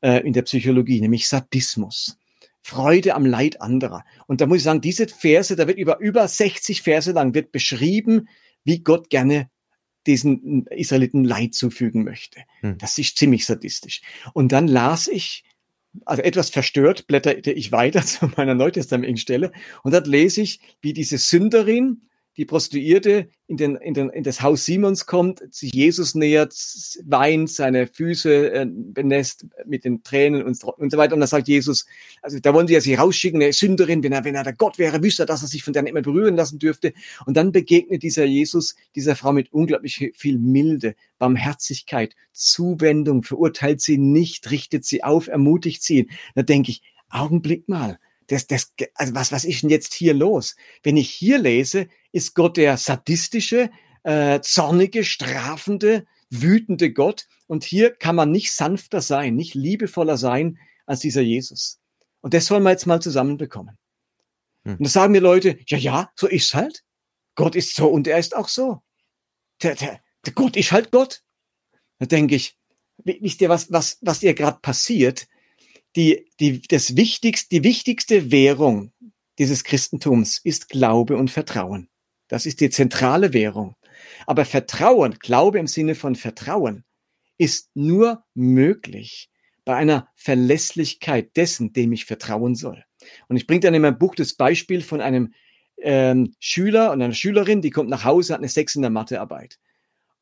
äh, in der Psychologie, nämlich Sadismus. Freude am Leid anderer. Und da muss ich sagen, diese Verse, da wird über über 60 Verse lang wird beschrieben, wie Gott gerne diesen Israeliten Leid zufügen möchte. Hm. Das ist ziemlich sadistisch. Und dann las ich also etwas verstört blätterte ich weiter zu meiner neutestamentlichen Stelle und dort lese ich, wie diese Sünderin die Prostituierte in, den, in, den, in das Haus Simons kommt, sich Jesus nähert, weint, seine Füße äh, benässt mit den Tränen und, und so weiter. Und dann sagt Jesus, also da wollen sie ja sie rausschicken, eine Sünderin, wenn er, wenn er der Gott wäre, wüsste er, dass er sich von der nicht mehr berühren lassen dürfte. Und dann begegnet dieser Jesus dieser Frau mit unglaublich viel Milde, Barmherzigkeit, Zuwendung, verurteilt sie nicht, richtet sie auf, ermutigt sie. Da denke ich, Augenblick mal, das, das, also was, was ist denn jetzt hier los? Wenn ich hier lese, ist Gott der sadistische, äh, zornige, strafende, wütende Gott. Und hier kann man nicht sanfter sein, nicht liebevoller sein als dieser Jesus. Und das sollen wir jetzt mal zusammenbekommen. Hm. Und da sagen mir Leute, ja, ja, so ist's halt. Gott ist so und er ist auch so. Der, der, der Gott ist halt Gott. Da denke ich, wisst ihr, was, was, was ihr gerade passiert? Die, die, das wichtigste, die wichtigste Währung dieses Christentums ist Glaube und Vertrauen. Das ist die zentrale Währung. Aber Vertrauen, Glaube im Sinne von Vertrauen, ist nur möglich bei einer Verlässlichkeit dessen, dem ich vertrauen soll. Und ich bringe dann in meinem Buch das Beispiel von einem ähm, Schüler und einer Schülerin, die kommt nach Hause, hat eine Sechs in der Mathearbeit.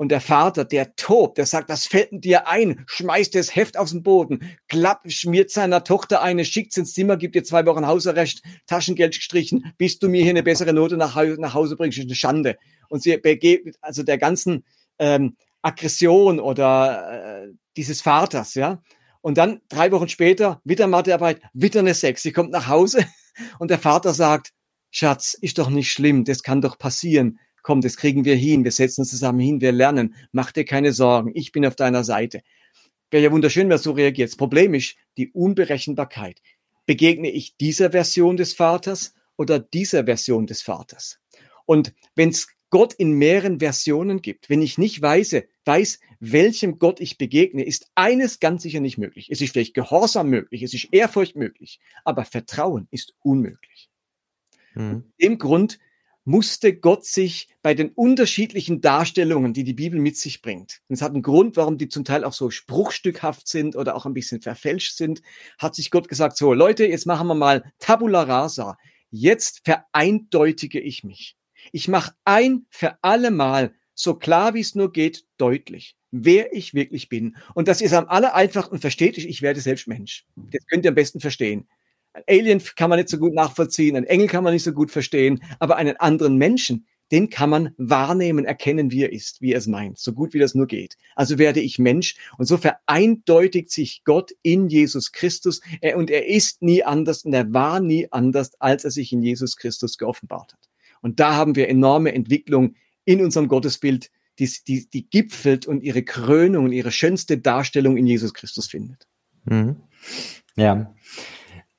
Und der Vater, der tobt, der sagt, das fällt dir ein, schmeißt das Heft auf den Boden, klappt, schmiert seiner Tochter eine, schickt ins Zimmer, gibt ihr zwei Wochen Hausarrest, Taschengeld gestrichen, bis du mir hier eine bessere Note nach, nach Hause bringst, ist eine Schande. Und sie begeht, also der ganzen ähm, Aggression oder äh, dieses Vaters, ja. Und dann drei Wochen später, wieder Mathearbeit, wieder eine Sex. Sie kommt nach Hause und der Vater sagt, Schatz, ist doch nicht schlimm, das kann doch passieren komm, das kriegen wir hin, wir setzen uns zusammen hin, wir lernen, mach dir keine Sorgen, ich bin auf deiner Seite. Wäre ja wunderschön, wer so reagiert. Das Problem ist die Unberechenbarkeit. Begegne ich dieser Version des Vaters oder dieser Version des Vaters? Und wenn es Gott in mehreren Versionen gibt, wenn ich nicht weiß, weiß, welchem Gott ich begegne, ist eines ganz sicher nicht möglich. Es ist vielleicht Gehorsam möglich, es ist Ehrfurcht möglich, aber Vertrauen ist unmöglich. Mhm. Dem Grund musste Gott sich bei den unterschiedlichen Darstellungen, die die Bibel mit sich bringt, und es hat einen Grund, warum die zum Teil auch so spruchstückhaft sind oder auch ein bisschen verfälscht sind, hat sich Gott gesagt, so Leute, jetzt machen wir mal Tabula Rasa. Jetzt vereindeutige ich mich. Ich mache ein für alle Mal, so klar wie es nur geht, deutlich, wer ich wirklich bin. Und das ist am aller einfachsten versteht, ich, ich werde selbst Mensch. Das könnt ihr am besten verstehen. Ein Alien kann man nicht so gut nachvollziehen, ein Engel kann man nicht so gut verstehen, aber einen anderen Menschen, den kann man wahrnehmen, erkennen, wie er ist, wie er es meint, so gut wie das nur geht. Also werde ich Mensch und so vereindeutigt sich Gott in Jesus Christus er, und er ist nie anders und er war nie anders, als er sich in Jesus Christus geoffenbart hat. Und da haben wir enorme Entwicklung in unserem Gottesbild, die, die, die gipfelt und ihre Krönung und ihre schönste Darstellung in Jesus Christus findet. Mhm. Ja.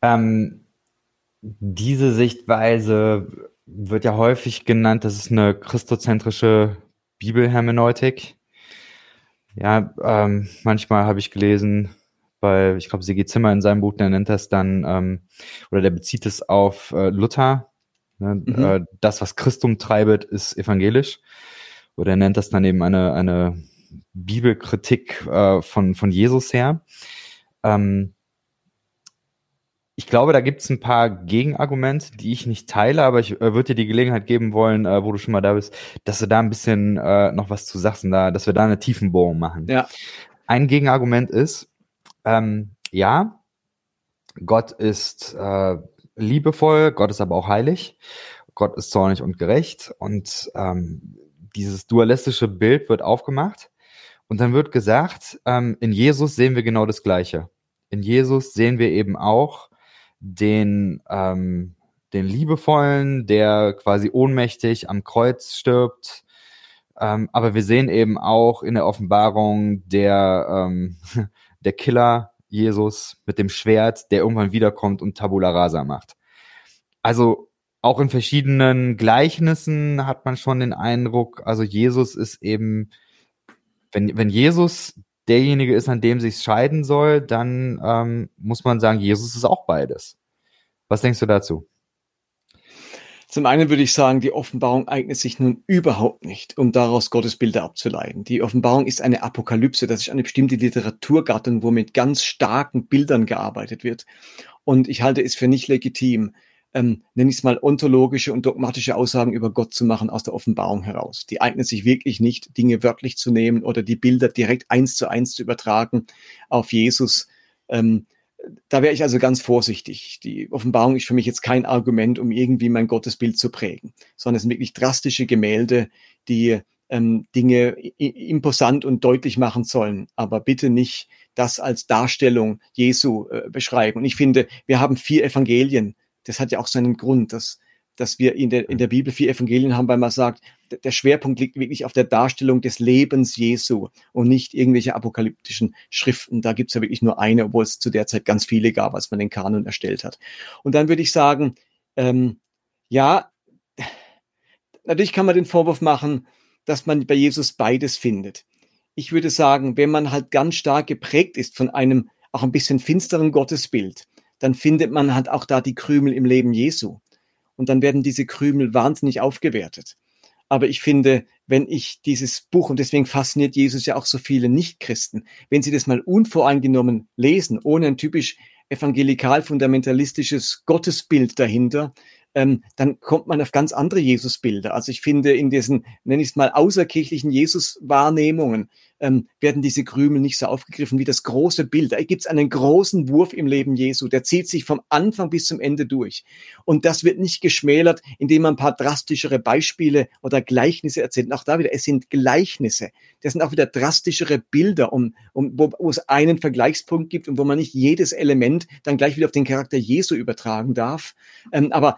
Ähm, diese Sichtweise wird ja häufig genannt, das ist eine christozentrische Bibelhermeneutik. Ja, ähm, manchmal habe ich gelesen, bei, ich glaube, Sigi Zimmer in seinem Buch, der nennt das dann, ähm, oder der bezieht es auf äh, Luther, Ne? Mhm. Äh, das, was Christum treibet, ist evangelisch. Oder er nennt das dann eben eine, eine Bibelkritik äh, von, von Jesus her. Ähm, ich glaube, da gibt es ein paar Gegenargumente, die ich nicht teile, aber ich äh, würde dir die Gelegenheit geben wollen, äh, wo du schon mal da bist, dass du da ein bisschen äh, noch was zu sagst und da, dass wir da eine Tiefenbohrung machen. Ja. Ein Gegenargument ist, ähm, ja, Gott ist äh, liebevoll, Gott ist aber auch heilig. Gott ist zornig und gerecht. Und ähm, dieses dualistische Bild wird aufgemacht. Und dann wird gesagt, ähm, in Jesus sehen wir genau das Gleiche. In Jesus sehen wir eben auch den, ähm, den Liebevollen, der quasi ohnmächtig am Kreuz stirbt. Ähm, aber wir sehen eben auch in der Offenbarung der, ähm, der Killer Jesus mit dem Schwert, der irgendwann wiederkommt und Tabula Rasa macht. Also auch in verschiedenen Gleichnissen hat man schon den Eindruck, also Jesus ist eben, wenn, wenn Jesus derjenige ist, an dem sich scheiden soll, dann ähm, muss man sagen, Jesus ist auch beides. Was denkst du dazu? Zum einen würde ich sagen, die Offenbarung eignet sich nun überhaupt nicht, um daraus Gottesbilder abzuleiten. Die Offenbarung ist eine Apokalypse, das ist eine bestimmte Literaturgattung, wo mit ganz starken Bildern gearbeitet wird. Und ich halte es für nicht legitim, ähm, nenne ich es mal, ontologische und dogmatische Aussagen über Gott zu machen aus der Offenbarung heraus. Die eignet sich wirklich nicht, Dinge wörtlich zu nehmen oder die Bilder direkt eins zu eins zu übertragen auf Jesus. Ähm, da wäre ich also ganz vorsichtig. Die Offenbarung ist für mich jetzt kein Argument, um irgendwie mein Gottesbild zu prägen, sondern es sind wirklich drastische Gemälde, die ähm, Dinge imposant und deutlich machen sollen, aber bitte nicht das als Darstellung Jesu äh, beschreiben. Und ich finde, wir haben vier Evangelien. Das hat ja auch seinen Grund, dass dass wir in der, in der Bibel vier Evangelien haben, weil man sagt, der Schwerpunkt liegt wirklich auf der Darstellung des Lebens Jesu und nicht irgendwelche apokalyptischen Schriften. Da gibt's ja wirklich nur eine, obwohl es zu der Zeit ganz viele gab, als man den Kanon erstellt hat. Und dann würde ich sagen, ähm, ja, natürlich kann man den Vorwurf machen, dass man bei Jesus beides findet. Ich würde sagen, wenn man halt ganz stark geprägt ist von einem auch ein bisschen finsteren Gottesbild, dann findet man halt auch da die Krümel im Leben Jesu und dann werden diese Krümel wahnsinnig aufgewertet. Aber ich finde, wenn ich dieses Buch, und deswegen fasziniert Jesus ja auch so viele Nichtchristen, wenn sie das mal unvoreingenommen lesen, ohne ein typisch evangelikal-fundamentalistisches Gottesbild dahinter, ähm, dann kommt man auf ganz andere Jesusbilder. Also ich finde, in diesen, nenne ich es mal, außerkirchlichen Jesus-Wahrnehmungen ähm, werden diese Krümel nicht so aufgegriffen wie das große Bild. Da gibt es einen großen Wurf im Leben Jesu, der zieht sich vom Anfang bis zum Ende durch. Und das wird nicht geschmälert, indem man ein paar drastischere Beispiele oder Gleichnisse erzählt. Und auch da wieder, es sind Gleichnisse. Das sind auch wieder drastischere Bilder, um, um, wo, wo es einen Vergleichspunkt gibt und wo man nicht jedes Element dann gleich wieder auf den Charakter Jesu übertragen darf. Ähm, aber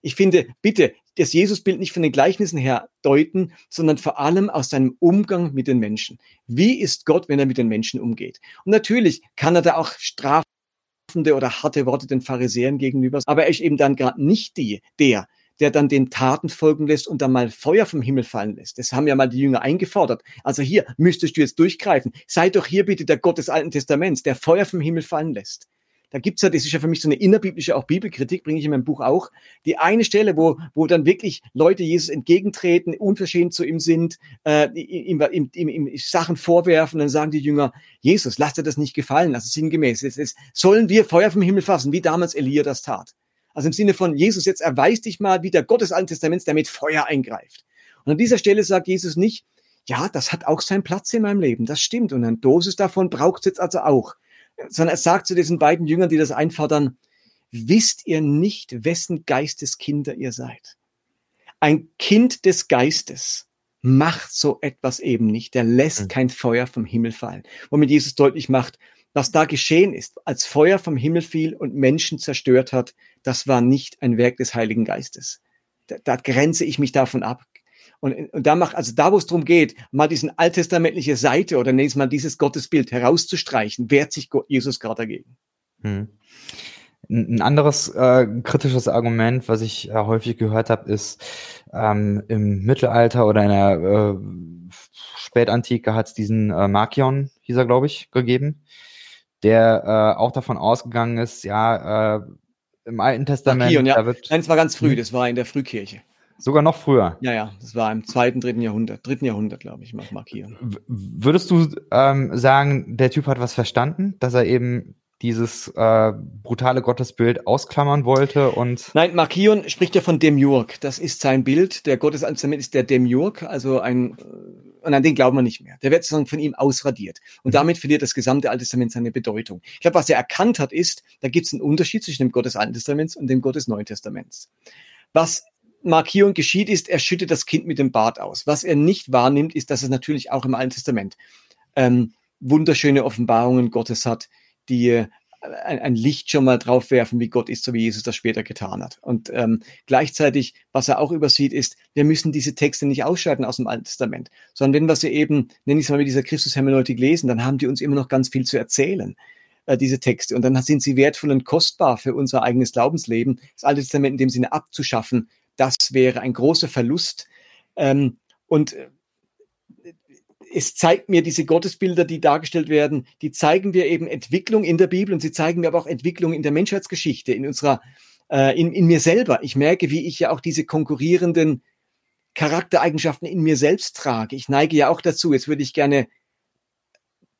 ich finde, bitte, das Jesusbild nicht von den Gleichnissen her deuten, sondern vor allem aus seinem Umgang mit den Menschen. Wie ist Gott, wenn er mit den Menschen umgeht? Und natürlich kann er da auch strafende oder harte Worte den Pharisäern gegenüber, aber er ist eben dann gerade nicht die, der, der dann den Taten folgen lässt und dann mal Feuer vom Himmel fallen lässt. Das haben ja mal die Jünger eingefordert. Also hier müsstest du jetzt durchgreifen. Sei doch hier bitte der Gott des Alten Testaments, der Feuer vom Himmel fallen lässt da gibt's ja, das ist ja für mich so eine innerbiblische auch Bibelkritik, bringe ich in meinem Buch auch, die eine Stelle, wo, wo dann wirklich Leute Jesus entgegentreten, unverschämt zu ihm sind, äh, ihm, ihm, ihm, ihm Sachen vorwerfen, dann sagen die Jünger, Jesus, lass dir das nicht gefallen, also sinngemäß, es, es, sollen wir Feuer vom Himmel fassen, wie damals Elia das tat. Also im Sinne von, Jesus, jetzt erweis dich mal wie der Gott des Alten Testaments, der mit Feuer eingreift. Und an dieser Stelle sagt Jesus nicht, ja, das hat auch seinen Platz in meinem Leben, das stimmt. Und eine Dosis davon braucht es jetzt also auch sondern er sagt zu diesen beiden Jüngern, die das einfordern, wisst ihr nicht, wessen Geisteskinder ihr seid? Ein Kind des Geistes macht so etwas eben nicht. Der lässt mhm. kein Feuer vom Himmel fallen. Womit Jesus deutlich macht, was da geschehen ist, als Feuer vom Himmel fiel und Menschen zerstört hat, das war nicht ein Werk des Heiligen Geistes. Da, da grenze ich mich davon ab. Und, und da macht, also da, wo es darum geht, mal diesen alttestamentliche Seite oder nächstes Mal dieses Gottesbild herauszustreichen, wehrt sich Jesus gerade dagegen. Hm. Ein anderes äh, kritisches Argument, was ich äh, häufig gehört habe, ist, ähm, im Mittelalter oder in der äh, Spätantike hat es diesen äh, Markion, hieß er, glaube ich, gegeben, der äh, auch davon ausgegangen ist, ja, äh, im Alten Testament. Markion, ja. Nein, es war ganz früh, hm? das war in der Frühkirche. Sogar noch früher. Ja, ja, das war im zweiten, dritten Jahrhundert, dritten Jahrhundert, glaube ich, markieren. Würdest du ähm, sagen, der Typ hat was verstanden, dass er eben dieses äh, brutale Gottesbild ausklammern wollte und Nein, Markion spricht ja von Demiurg. Das ist sein Bild. Der Gott des Alten ist der Demiurg, also ein äh, und an den glauben wir nicht mehr. Der wird sozusagen von ihm ausradiert. Und mhm. damit verliert das gesamte Alte Testament seine Bedeutung. Ich glaube, was er erkannt hat, ist, da gibt es einen Unterschied zwischen dem Gott des Alten Testaments und dem Gott des Neuen Testaments. Was Markierung geschieht, ist, er schüttet das Kind mit dem Bart aus. Was er nicht wahrnimmt, ist, dass es natürlich auch im Alten Testament ähm, wunderschöne Offenbarungen Gottes hat, die äh, ein, Licht schon mal drauf werfen, wie Gott ist, so wie Jesus das später getan hat. Und ähm, gleichzeitig, was er auch übersieht, ist, wir müssen diese Texte nicht ausschalten aus dem Alten Testament, sondern wenn wir sie eben, nenne ich es mal mit dieser Christus-Hermeneutik lesen, dann haben die uns immer noch ganz viel zu erzählen äh, diese Texte. Und dann sind sie wertvoll und kostbar für unser eigenes Glaubensleben, das Alte Testament in dem Sinne abzuschaffen das wäre ein großer Verlust. Ähm, und äh, es zeigt mir diese Gottesbilder, die dargestellt werden, die zeigen mir eben Entwicklung in der Bibel und sie zeigen mir aber auch Entwicklung in der Menschheitsgeschichte, in unserer, äh, in, in mir selber. Ich merke, wie ich ja auch diese konkurrierenden Charaktereigenschaften in mir selbst trage. Ich neige ja auch dazu. Jetzt würde ich gerne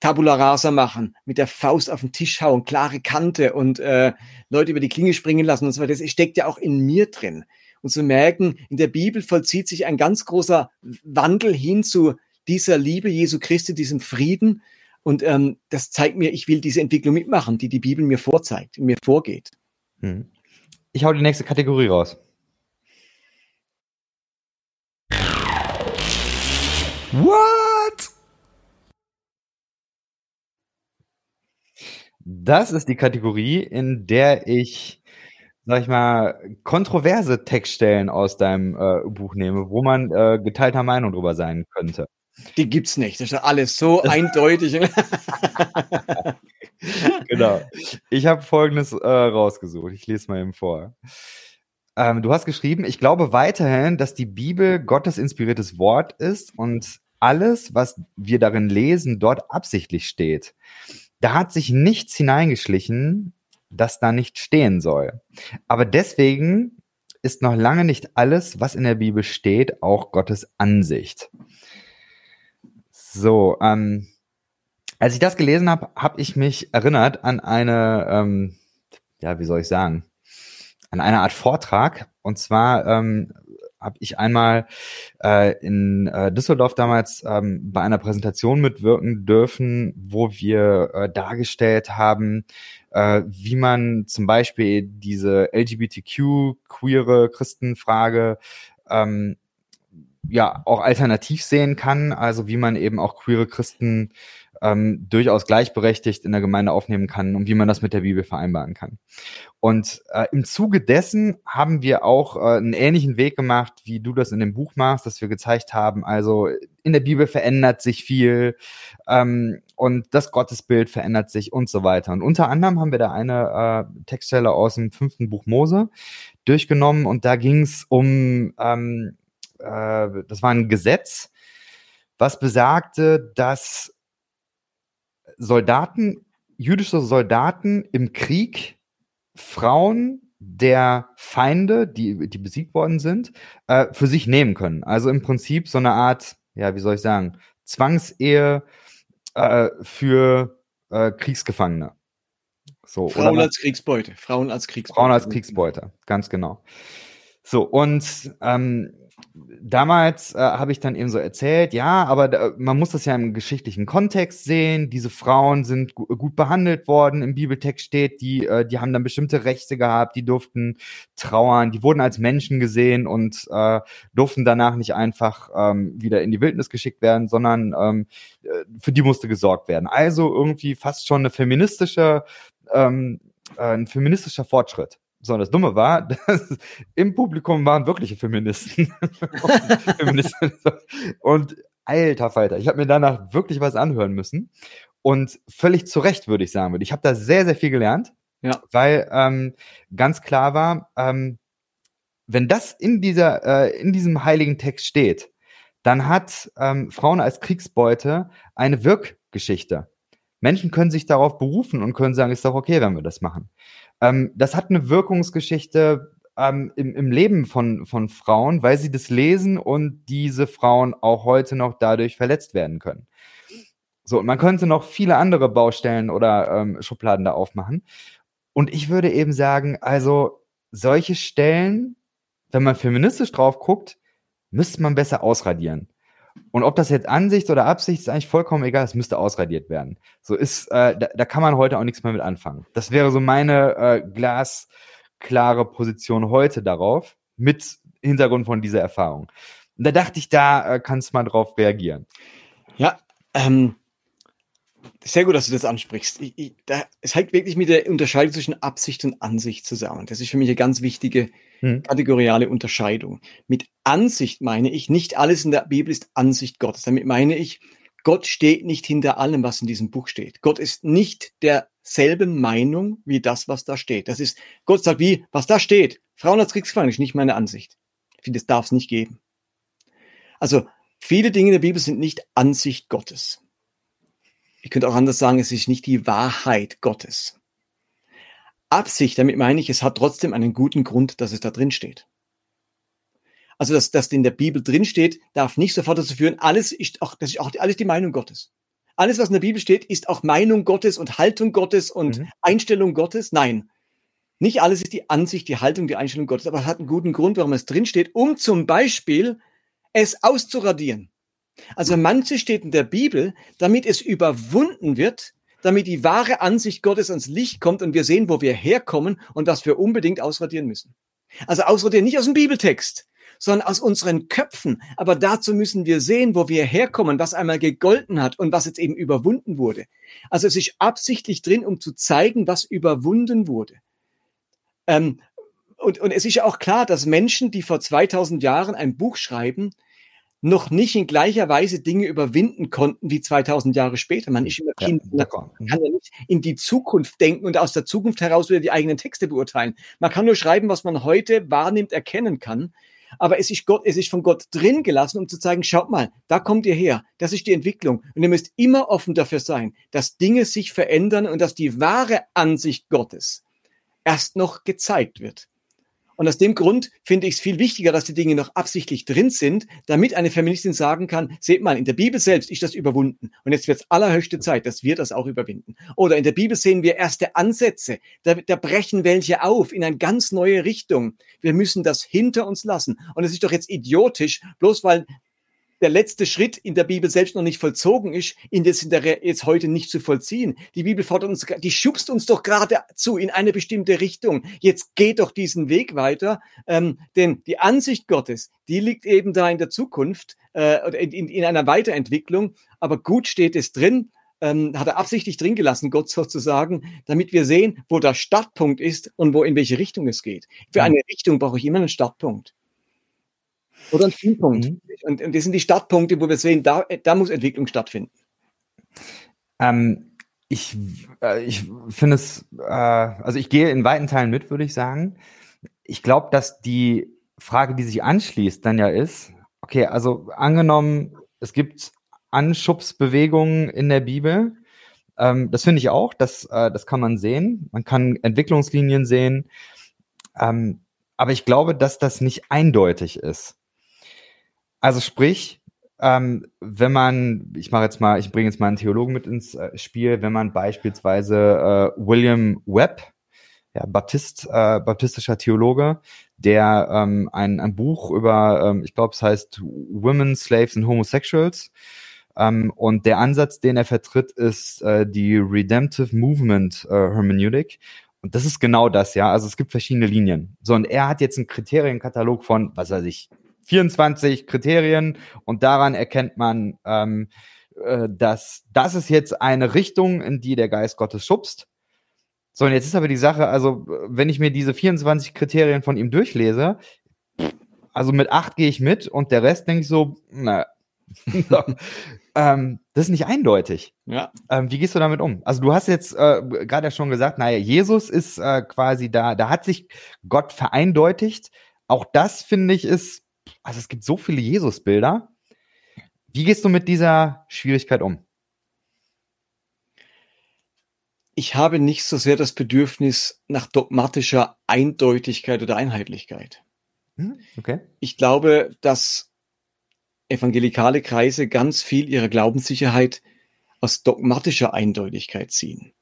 Tabula rasa machen, mit der Faust auf den Tisch hauen, klare Kante und äh, Leute über die Klinge springen lassen und so weiter. Das steckt ja auch in mir drin und zu merken, in der Bibel vollzieht sich ein ganz großer Wandel hin zu dieser Liebe Jesu Christi, diesem Frieden. Und ähm, das zeigt mir, ich will diese Entwicklung mitmachen, die die Bibel mir vorzeigt, mir vorgeht. Hm. Ich hau die nächste Kategorie raus. What? Das ist die Kategorie, in der ich sag ich mal, kontroverse Textstellen aus deinem äh, Buch nehme, wo man äh, geteilter Meinung drüber sein könnte. Die gibt's nicht. Das ist alles so eindeutig. genau. Ich habe folgendes äh, rausgesucht. Ich lese mal eben vor. Ähm, du hast geschrieben, ich glaube weiterhin, dass die Bibel Gottes inspiriertes Wort ist und alles, was wir darin lesen, dort absichtlich steht. Da hat sich nichts hineingeschlichen, das da nicht stehen soll. Aber deswegen ist noch lange nicht alles, was in der Bibel steht, auch Gottes Ansicht. So, ähm, als ich das gelesen habe, habe ich mich erinnert an eine, ähm, ja, wie soll ich sagen, an eine Art Vortrag. Und zwar ähm, habe ich einmal äh, in äh, Düsseldorf damals ähm, bei einer Präsentation mitwirken dürfen, wo wir äh, dargestellt haben, äh, wie man zum Beispiel diese LGBTQ, queere Christenfrage ähm, ja auch alternativ sehen kann, also wie man eben auch queere Christen ähm, durchaus gleichberechtigt in der Gemeinde aufnehmen kann und wie man das mit der Bibel vereinbaren kann. Und äh, im Zuge dessen haben wir auch äh, einen ähnlichen Weg gemacht, wie du das in dem Buch machst, dass wir gezeigt haben, also in der Bibel verändert sich viel ähm, und das Gottesbild verändert sich und so weiter. Und unter anderem haben wir da eine äh, Textstelle aus dem fünften Buch Mose durchgenommen und da ging es um, ähm, äh, das war ein Gesetz, was besagte, dass Soldaten, jüdische Soldaten im Krieg Frauen der Feinde, die, die besiegt worden sind, äh, für sich nehmen können. Also im Prinzip so eine Art, ja, wie soll ich sagen, Zwangsehe äh, für äh, Kriegsgefangene. So, Frauen als Kriegsbeute. Frauen als Kriegsbeute. Frauen als Kriegsbeute, ganz genau. So, und ähm, damals äh, habe ich dann eben so erzählt, ja, aber da, man muss das ja im geschichtlichen Kontext sehen. Diese Frauen sind gu gut behandelt worden. Im Bibeltext steht, die, äh, die haben dann bestimmte Rechte gehabt, die durften trauern, die wurden als Menschen gesehen und äh, durften danach nicht einfach ähm, wieder in die Wildnis geschickt werden, sondern ähm, äh, für die musste gesorgt werden. Also irgendwie fast schon eine feministische, ähm, äh, ein feministischer Fortschritt. So, und das Dumme war, dass im Publikum waren wirkliche Feministen. Feministen. und alter Falter, ich habe mir danach wirklich was anhören müssen. Und völlig zu Recht, würde ich sagen. Ich habe da sehr, sehr viel gelernt, ja. weil ähm, ganz klar war, ähm, wenn das in, dieser, äh, in diesem heiligen Text steht, dann hat ähm, Frauen als Kriegsbeute eine Wirkgeschichte. Menschen können sich darauf berufen und können sagen, ist doch okay, wenn wir das machen. Ähm, das hat eine Wirkungsgeschichte ähm, im, im Leben von, von Frauen, weil sie das lesen und diese Frauen auch heute noch dadurch verletzt werden können. So, und man könnte noch viele andere Baustellen oder ähm, Schubladen da aufmachen. Und ich würde eben sagen, also solche Stellen, wenn man feministisch drauf guckt, müsste man besser ausradieren. Und ob das jetzt Ansicht oder Absicht ist eigentlich vollkommen egal, es müsste ausradiert werden. So ist, äh, da, da kann man heute auch nichts mehr mit anfangen. Das wäre so meine äh, glasklare Position heute darauf, mit Hintergrund von dieser Erfahrung. Und da dachte ich, da äh, kannst du mal drauf reagieren. Ja, ähm, sehr gut, dass du das ansprichst. Ich, ich, da, es hängt wirklich mit der Unterscheidung zwischen Absicht und Ansicht zusammen. Das ist für mich eine ganz wichtige hm. kategoriale Unterscheidung. Mit Ansicht meine ich, nicht alles in der Bibel ist Ansicht Gottes. Damit meine ich, Gott steht nicht hinter allem, was in diesem Buch steht. Gott ist nicht derselben Meinung wie das, was da steht. Das ist, Gott sagt wie, was da steht. Frauen als Kriegsgefangene ist nicht meine Ansicht. Ich finde, das darf es nicht geben. Also, viele Dinge in der Bibel sind nicht Ansicht Gottes. Ich könnte auch anders sagen, es ist nicht die Wahrheit Gottes. Absicht, damit meine ich, es hat trotzdem einen guten Grund, dass es da drin steht. Also, dass das in der Bibel drin steht, darf nicht sofort dazu führen, alles ist auch, das ist auch alles die Meinung Gottes. Alles, was in der Bibel steht, ist auch Meinung Gottes und Haltung Gottes und mhm. Einstellung Gottes. Nein. Nicht alles ist die Ansicht, die Haltung, die Einstellung Gottes, aber es hat einen guten Grund, warum es drin steht, um zum Beispiel es auszuradieren. Also manche steht in der Bibel, damit es überwunden wird, damit die wahre Ansicht Gottes ans Licht kommt und wir sehen, wo wir herkommen und was wir unbedingt ausradieren müssen. Also ausradieren nicht aus dem Bibeltext, sondern aus unseren Köpfen. Aber dazu müssen wir sehen, wo wir herkommen, was einmal gegolten hat und was jetzt eben überwunden wurde. Also es ist absichtlich drin, um zu zeigen, was überwunden wurde. Ähm, und, und es ist ja auch klar, dass Menschen, die vor 2000 Jahren ein Buch schreiben, noch nicht in gleicher Weise Dinge überwinden konnten wie 2000 Jahre später. Man ist immer Kind, ja, man kann ja nicht in die Zukunft denken und aus der Zukunft heraus wieder die eigenen Texte beurteilen. Man kann nur schreiben, was man heute wahrnimmt, erkennen kann. Aber es ist Gott, es ist von Gott drin gelassen, um zu zeigen, schaut mal, da kommt ihr her. Das ist die Entwicklung. Und ihr müsst immer offen dafür sein, dass Dinge sich verändern und dass die wahre Ansicht Gottes erst noch gezeigt wird. Und aus dem Grund finde ich es viel wichtiger, dass die Dinge noch absichtlich drin sind, damit eine Feministin sagen kann, seht mal, in der Bibel selbst ist das überwunden. Und jetzt wird es allerhöchste Zeit, dass wir das auch überwinden. Oder in der Bibel sehen wir erste Ansätze. Da, da brechen welche auf in eine ganz neue Richtung. Wir müssen das hinter uns lassen. Und es ist doch jetzt idiotisch, bloß weil der letzte Schritt in der Bibel selbst noch nicht vollzogen ist, in das jetzt heute nicht zu vollziehen. Die Bibel fordert uns, die schubst uns doch geradezu in eine bestimmte Richtung. Jetzt geht doch diesen Weg weiter, ähm, denn die Ansicht Gottes, die liegt eben da in der Zukunft äh, oder in, in, in einer Weiterentwicklung. Aber gut steht es drin. ähm, hat er absichtlich drin gelassen, Gott sozusagen, damit wir sehen, wo der Startpunkt ist und wo in welche Richtung es geht. Für eine Richtung brauche ich immer einen Startpunkt. Oder einen Zielpunkt. Mhm. Und, und, das sind die Startpunkte, wo wir sehen, da, da muss Entwicklung stattfinden. Ähm, ich, äh, ich finde es, äh, also ich gehe in weiten Teilen mit, würde ich sagen. Ich glaube, dass die Frage, die sich anschließt, dann ja ist, okay, also angenommen, es gibt Anschubsbewegungen in der Bibel. Ähm, das finde ich auch, das, äh, das kann man sehen. Man kann Entwicklungslinien sehen. Ähm, aber ich glaube, dass das nicht eindeutig ist. Also sprich, ähm, wenn man, ich mache jetzt mal, ich bringe jetzt mal einen Theologen mit ins äh, Spiel, wenn man beispielsweise äh, William Webb, ja, Baptist, äh, baptistischer Theologe, der ähm, ein, ein Buch über, ähm, ich glaube, es heißt Women, Slaves and Homosexuals. Ähm, und der Ansatz, den er vertritt, ist äh, die Redemptive Movement äh, Hermeneutic. Und das ist genau das, ja. Also es gibt verschiedene Linien. So, und er hat jetzt einen Kriterienkatalog von, was weiß ich, 24 Kriterien und daran erkennt man, ähm, äh, dass das ist jetzt eine Richtung, in die der Geist Gottes schubst. So, und jetzt ist aber die Sache, also wenn ich mir diese 24 Kriterien von ihm durchlese, also mit acht gehe ich mit und der Rest denke ich so, na, ähm, das ist nicht eindeutig. Ja. Ähm, wie gehst du damit um? Also du hast jetzt äh, gerade ja schon gesagt, naja, Jesus ist äh, quasi da, da hat sich Gott vereindeutigt. Auch das finde ich ist also es gibt so viele Jesus-Bilder. Wie gehst du mit dieser Schwierigkeit um? Ich habe nicht so sehr das Bedürfnis nach dogmatischer Eindeutigkeit oder Einheitlichkeit. Hm, okay. Ich glaube, dass evangelikale Kreise ganz viel ihrer Glaubenssicherheit aus dogmatischer Eindeutigkeit ziehen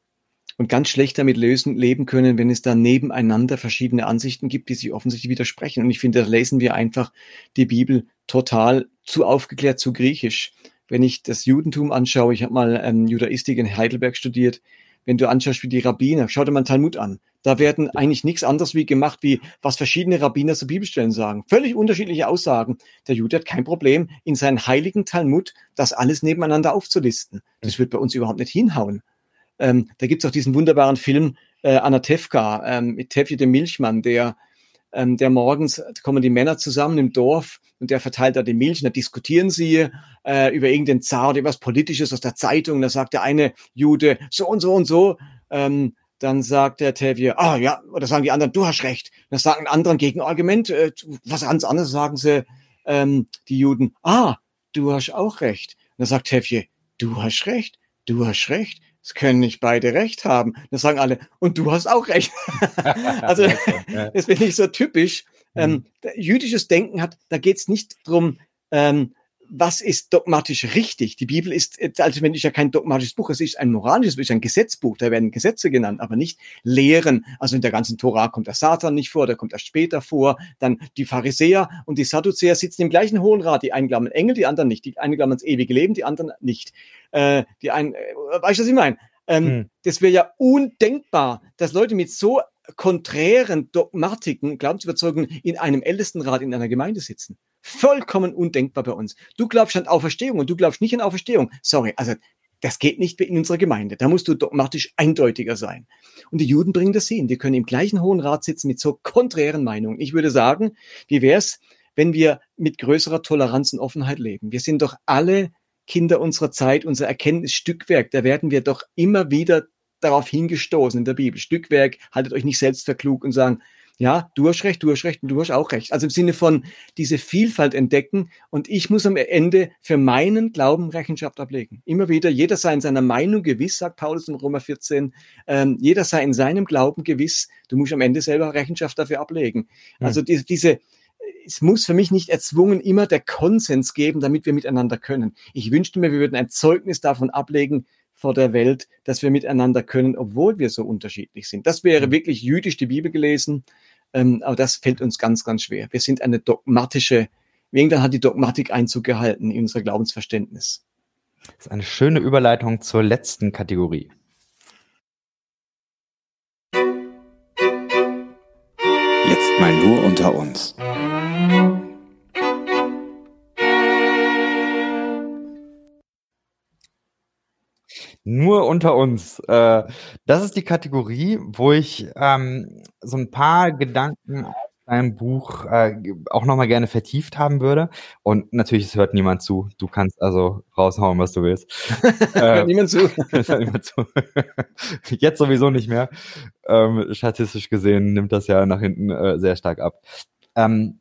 und ganz schlecht damit lösen, leben können, wenn es da nebeneinander verschiedene Ansichten gibt, die sich offensichtlich widersprechen. Und ich finde, da lesen wir einfach die Bibel total zu aufgeklärt, zu griechisch. Wenn ich das Judentum anschaue, ich habe mal ähm, Judaistik in Heidelberg studiert, wenn du anschaust wie die Rabbiner, schau dir mal Talmud an. Da werden eigentlich nichts anderes wie gemacht, wie was verschiedene Rabbiner zu Bibelstellen sagen. Völlig unterschiedliche Aussagen. Der Jude hat kein Problem, in seinen heiligen Talmud das alles nebeneinander aufzulisten. Das wird bei uns überhaupt nicht hinhauen. Ähm, da gibt's auch diesen wunderbaren Film äh, Anatevka ähm, mit Tevje dem Milchmann, der ähm, der morgens kommen die Männer zusammen im Dorf und der verteilt da die Milch und da diskutieren sie äh, über irgendeinen Zar oder was Politisches aus der Zeitung. Da sagt der eine Jude so und so und so. Ähm, dann sagt der Tevje, ah ja, oder sagen die anderen, du hast recht. Dann sagen anderen Gegenargument, äh, was ganz anderes sagen sie, ähm, die Juden, ah, du hast auch recht. dann sagt Tevje, du hast recht, du hast recht es können nicht beide recht haben. Dann sagen alle, und du hast auch recht. also das finde ich so typisch. Ähm, mhm. jüdisches Denken hat, da geht es nicht drum, ähm, was ist dogmatisch richtig. Die Bibel ist also wenn ich ja kein dogmatisches Buch, es ist ein moralisches, es ist ein Gesetzbuch, da werden Gesetze genannt, aber nicht Lehren. Also in der ganzen Tora kommt der Satan nicht vor, der kommt erst später vor. Dann die Pharisäer und die Sadduzäer sitzen im gleichen Hohen Rat, die einen glauben Engel, die anderen nicht. Die einen glauben ans ewige Leben, die anderen nicht. Äh, die einen, äh, weißt du, was ich meine? Ähm, hm. Das wäre ja undenkbar, dass Leute mit so konträren Dogmatiken, Glaubensüberzeugungen in einem Ältestenrat in einer Gemeinde sitzen. Vollkommen undenkbar bei uns. Du glaubst an Auferstehung und du glaubst nicht an Auferstehung. Sorry, also das geht nicht in unserer Gemeinde. Da musst du dogmatisch eindeutiger sein. Und die Juden bringen das hin. Die können im gleichen Hohen Rat sitzen mit so konträren Meinungen. Ich würde sagen, wie wäre es, wenn wir mit größerer Toleranz und Offenheit leben? Wir sind doch alle Kinder unserer Zeit, unser Erkenntnisstückwerk. Da werden wir doch immer wieder darauf hingestoßen in der Bibel. Stückwerk, haltet euch nicht selbst für klug und sagen, ja, du hast recht, du hast recht und du hast auch recht. Also im Sinne von diese Vielfalt entdecken und ich muss am Ende für meinen Glauben Rechenschaft ablegen. Immer wieder, jeder sei in seiner Meinung gewiss, sagt Paulus in Römer 14, ähm, jeder sei in seinem Glauben gewiss, du musst am Ende selber Rechenschaft dafür ablegen. Mhm. Also diese, diese, es muss für mich nicht erzwungen immer der Konsens geben, damit wir miteinander können. Ich wünschte mir, wir würden ein Zeugnis davon ablegen, vor der Welt, dass wir miteinander können, obwohl wir so unterschiedlich sind. Das wäre mhm. wirklich jüdisch die Bibel gelesen, ähm, aber das fällt uns ganz, ganz schwer. Wir sind eine dogmatische, irgendwann hat die Dogmatik Einzug gehalten in unser Glaubensverständnis. Das ist eine schöne Überleitung zur letzten Kategorie. Jetzt mal nur unter uns. Unter uns. Äh, das ist die Kategorie, wo ich ähm, so ein paar Gedanken aus deinem Buch äh, auch nochmal gerne vertieft haben würde. Und natürlich, es hört niemand zu. Du kannst also raushauen, was du willst. äh, niemand zu. niemand zu. Jetzt sowieso nicht mehr. Ähm, statistisch gesehen nimmt das ja nach hinten äh, sehr stark ab. Ähm,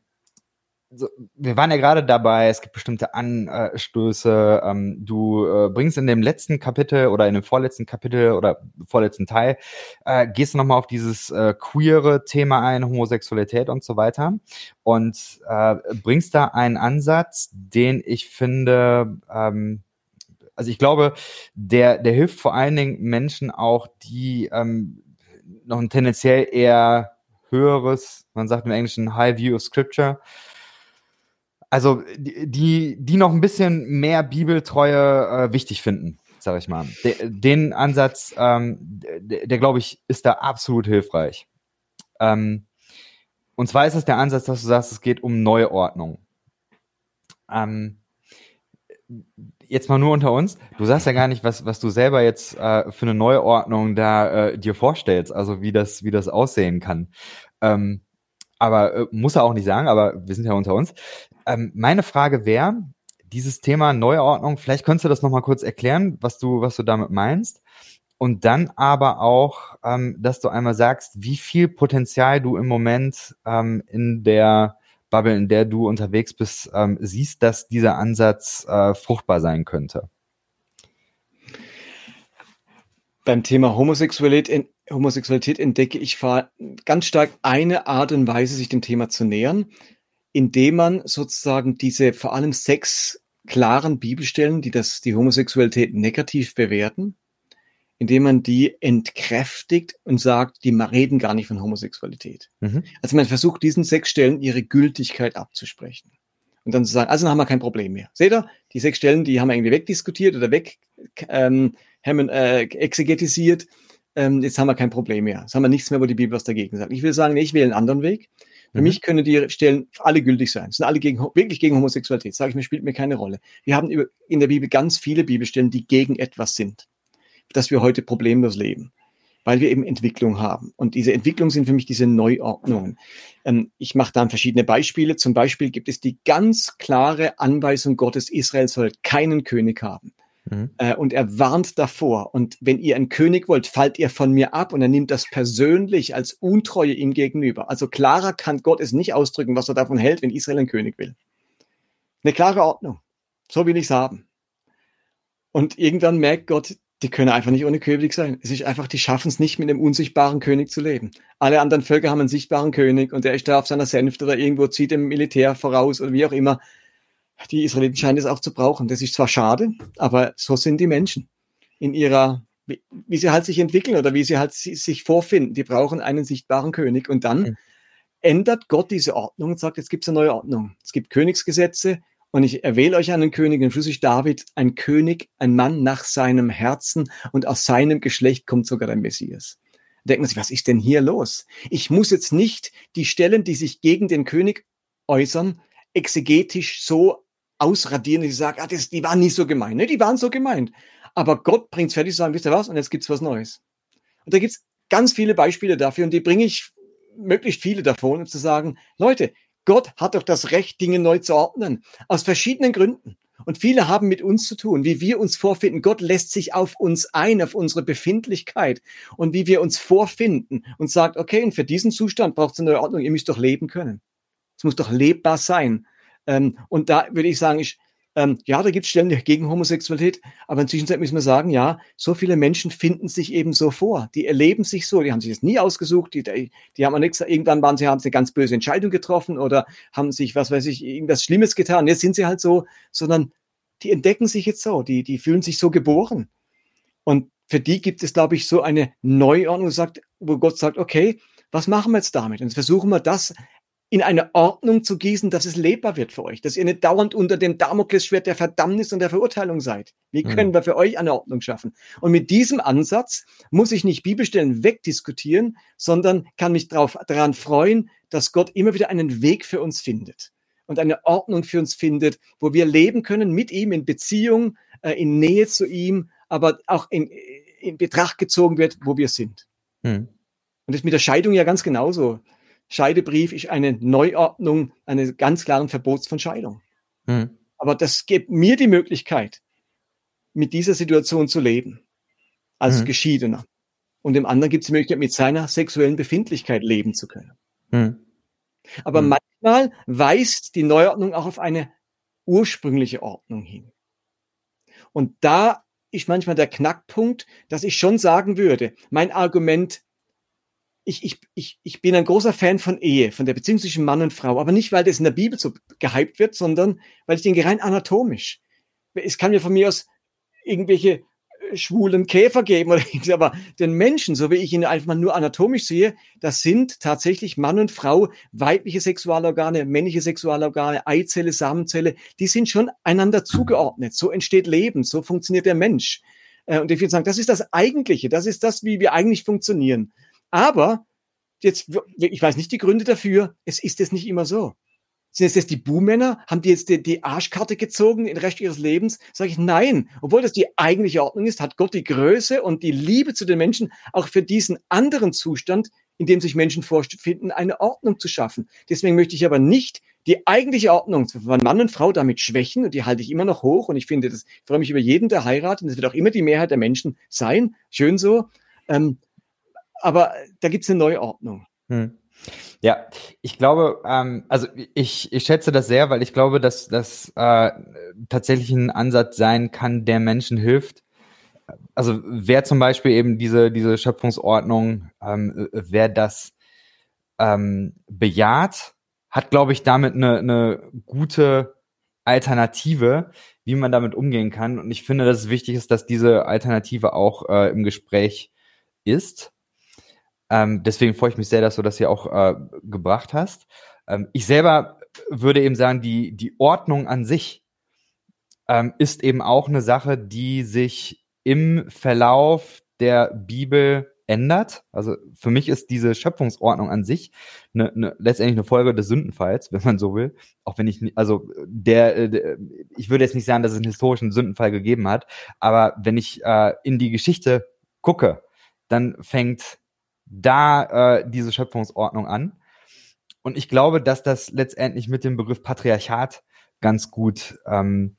wir waren ja gerade dabei, es gibt bestimmte Anstöße. Ähm, du äh, bringst in dem letzten Kapitel oder in dem vorletzten Kapitel oder vorletzten Teil, äh, gehst du nochmal auf dieses äh, queere Thema ein, Homosexualität und so weiter. Und äh, bringst da einen Ansatz, den ich finde, ähm, also ich glaube, der, der hilft vor allen Dingen Menschen auch, die ähm, noch ein tendenziell eher höheres, man sagt im Englischen High View of Scripture, also die, die noch ein bisschen mehr Bibeltreue äh, wichtig finden, sag ich mal. De, den Ansatz, ähm, der, der glaube ich, ist da absolut hilfreich. Ähm, und zwar ist es der Ansatz, dass du sagst, es geht um Neuordnung. Ähm, jetzt mal nur unter uns. Du sagst ja gar nicht, was, was du selber jetzt äh, für eine Neuordnung da äh, dir vorstellst, also wie das, wie das aussehen kann. Ähm, aber äh, muss er auch nicht sagen, aber wir sind ja unter uns. Ähm, meine Frage wäre, dieses Thema Neuordnung, vielleicht könntest du das nochmal kurz erklären, was du, was du damit meinst. Und dann aber auch, ähm, dass du einmal sagst, wie viel Potenzial du im Moment ähm, in der Bubble, in der du unterwegs bist, ähm, siehst, dass dieser Ansatz äh, fruchtbar sein könnte. Beim Thema Homosexualität, Homosexualität entdecke ich ganz stark eine Art und Weise, sich dem Thema zu nähern indem man sozusagen diese vor allem sechs klaren Bibelstellen, die das, die Homosexualität negativ bewerten, indem man die entkräftigt und sagt, die reden gar nicht von Homosexualität. Mhm. Also man versucht diesen sechs Stellen ihre Gültigkeit abzusprechen. Und dann zu sagen, also dann haben wir kein Problem mehr. Seht ihr, die sechs Stellen, die haben wir irgendwie wegdiskutiert oder weg ähm, haben, äh, exegetisiert. Ähm, jetzt haben wir kein Problem mehr. Jetzt haben wir nichts mehr, wo die Bibel was dagegen sagt. Ich will sagen, nee, ich wähle einen anderen Weg. Für mhm. mich können die Stellen alle gültig sein. Sind alle gegen, wirklich gegen Homosexualität. Sage ich mir, spielt mir keine Rolle. Wir haben in der Bibel ganz viele Bibelstellen, die gegen etwas sind, dass wir heute problemlos leben, weil wir eben Entwicklung haben. Und diese Entwicklung sind für mich diese Neuordnungen. Ähm, ich mache da verschiedene Beispiele. Zum Beispiel gibt es die ganz klare Anweisung Gottes, Israel soll keinen König haben. Mhm. Äh, und er warnt davor. Und wenn ihr einen König wollt, fallt ihr von mir ab. Und er nimmt das persönlich als Untreue ihm gegenüber. Also klarer kann Gott es nicht ausdrücken, was er davon hält, wenn Israel einen König will. Eine klare Ordnung. So will ich es haben. Und irgendwann merkt Gott, die können einfach nicht ohne König sein. Es ist einfach, die schaffen es nicht, mit einem unsichtbaren König zu leben. Alle anderen Völker haben einen sichtbaren König und der ist da auf seiner Senfte oder irgendwo zieht dem Militär voraus oder wie auch immer die Israeliten scheinen es auch zu brauchen. Das ist zwar schade, aber so sind die Menschen in ihrer, wie, wie sie halt sich entwickeln oder wie sie halt sich vorfinden. Die brauchen einen sichtbaren König und dann mhm. ändert Gott diese Ordnung und sagt, jetzt gibt es eine neue Ordnung. Es gibt Königsgesetze und ich erwähle euch einen König, und schließlich David, ein König, ein Mann nach seinem Herzen und aus seinem Geschlecht kommt sogar der Messias. Man sich, was ist denn hier los? Ich muss jetzt nicht die Stellen, die sich gegen den König äußern, exegetisch so ausradieren, die sagen, ah, das, die waren nicht so gemeint. Ne, die waren so gemeint. Aber Gott bringt es fertig, sagen, wisst ihr was? Und jetzt gibt's was Neues. Und da gibt's ganz viele Beispiele dafür und die bringe ich möglichst viele davon, um zu sagen, Leute, Gott hat doch das Recht, Dinge neu zu ordnen. Aus verschiedenen Gründen. Und viele haben mit uns zu tun, wie wir uns vorfinden. Gott lässt sich auf uns ein, auf unsere Befindlichkeit und wie wir uns vorfinden und sagt, okay, und für diesen Zustand braucht es eine neue Ordnung. Ihr müsst doch leben können. Es muss doch lebbar sein. Ähm, und da würde ich sagen, ich, ähm, ja, da gibt es Stellen gegen Homosexualität, aber inzwischen müssen wir sagen, ja, so viele Menschen finden sich eben so vor. Die erleben sich so, die haben sich das nie ausgesucht, die, die, haben nichts, irgendwann waren sie, haben sie eine ganz böse Entscheidung getroffen oder haben sich, was weiß ich, irgendwas Schlimmes getan. Jetzt sind sie halt so, sondern die entdecken sich jetzt so, die, die fühlen sich so geboren. Und für die gibt es, glaube ich, so eine Neuordnung, wo Gott sagt, okay, was machen wir jetzt damit? Und jetzt versuchen wir das in eine Ordnung zu gießen, dass es lebbar wird für euch, dass ihr nicht dauernd unter dem Damoklesschwert der Verdammnis und der Verurteilung seid. Wie mhm. können mhm. wir für euch eine Ordnung schaffen? Und mit diesem Ansatz muss ich nicht Bibelstellen wegdiskutieren, sondern kann mich darauf, daran freuen, dass Gott immer wieder einen Weg für uns findet und eine Ordnung für uns findet, wo wir leben können mit ihm in Beziehung, äh, in Nähe zu ihm, aber auch in, in Betracht gezogen wird, wo wir sind. Hm. Und das ist mit der Scheidung ja ganz genauso. Scheidebrief ist eine Neuordnung eines ganz klaren Verbots von Scheidung. Hm. Aber das gibt mir die Möglichkeit, mit dieser Situation zu leben, als hm. Geschiedener. Und dem anderen gibt es die Möglichkeit, mit seiner sexuellen Befindlichkeit leben zu können. Hm. Aber hm. manchmal weist die Neuordnung auch auf eine ursprüngliche Ordnung hin. Und da ist manchmal der Knackpunkt, dass ich schon sagen würde, mein Argument, ich, ich, ich, ich bin ein großer Fan von Ehe, von der Beziehung zwischen Mann und Frau, aber nicht, weil das in der Bibel so gehypt wird, sondern weil ich denke, rein anatomisch. Es kann mir von mir aus irgendwelche schwulen Käfer geben oder aber den Menschen, so wie ich ihn einfach nur anatomisch sehe, das sind tatsächlich Mann und Frau, weibliche Sexualorgane, männliche Sexualorgane, Eizelle, Samenzelle, die sind schon einander zugeordnet. So entsteht Leben, so funktioniert der Mensch. Äh, und ich würde sagen, das ist das Eigentliche, das ist das, wie wir eigentlich funktionieren. Aber jetzt, ich weiß nicht die Gründe dafür, es ist es nicht immer so. Sind es jetzt die Buhmänner? Haben die jetzt die, die Arschkarte gezogen den Rest ihres Lebens? Sage ich nein. Obwohl das die eigentliche Ordnung ist, hat Gott die Größe und die Liebe zu den Menschen auch für diesen anderen Zustand, in dem sich Menschen vorfinden, eine Ordnung zu schaffen. Deswegen möchte ich aber nicht die eigentliche Ordnung von Mann und Frau damit schwächen und die halte ich immer noch hoch und ich finde das, ich freue mich über jeden, der heiratet und das wird auch immer die Mehrheit der Menschen sein. Schön so. Ähm, aber da gibt es eine neue Ordnung. Hm. Ja, ich glaube, ähm, also ich, ich schätze das sehr, weil ich glaube, dass das äh, tatsächlich ein Ansatz sein kann, der Menschen hilft. Also wer zum Beispiel eben diese, diese Schöpfungsordnung, ähm, wer das ähm, bejaht, hat, glaube ich, damit eine, eine gute Alternative, wie man damit umgehen kann. Und ich finde, dass es wichtig ist, dass diese Alternative auch äh, im Gespräch ist. Ähm, deswegen freue ich mich sehr, dass du das hier auch äh, gebracht hast. Ähm, ich selber würde eben sagen, die, die Ordnung an sich ähm, ist eben auch eine Sache, die sich im Verlauf der Bibel ändert. Also für mich ist diese Schöpfungsordnung an sich eine, eine, letztendlich eine Folge des Sündenfalls, wenn man so will. Auch wenn ich, also der, äh, der, ich würde jetzt nicht sagen, dass es einen historischen Sündenfall gegeben hat, aber wenn ich äh, in die Geschichte gucke, dann fängt da äh, diese Schöpfungsordnung an. Und ich glaube, dass das letztendlich mit dem Begriff Patriarchat ganz gut ähm,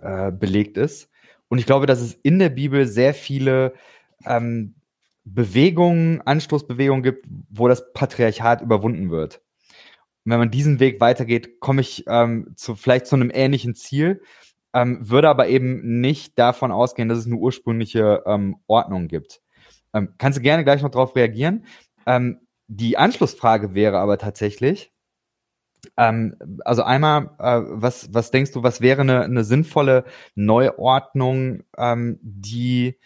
äh, belegt ist. Und ich glaube, dass es in der Bibel sehr viele ähm, Bewegungen, Anstoßbewegungen gibt, wo das Patriarchat überwunden wird. Und wenn man diesen Weg weitergeht, komme ich ähm, zu vielleicht zu einem ähnlichen Ziel, ähm, würde aber eben nicht davon ausgehen, dass es eine ursprüngliche ähm, Ordnung gibt. Ähm, kannst du gerne gleich noch darauf reagieren. Ähm, die Anschlussfrage wäre aber tatsächlich, ähm, also einmal, äh, was, was denkst du, was wäre eine, eine sinnvolle Neuordnung, ähm, die,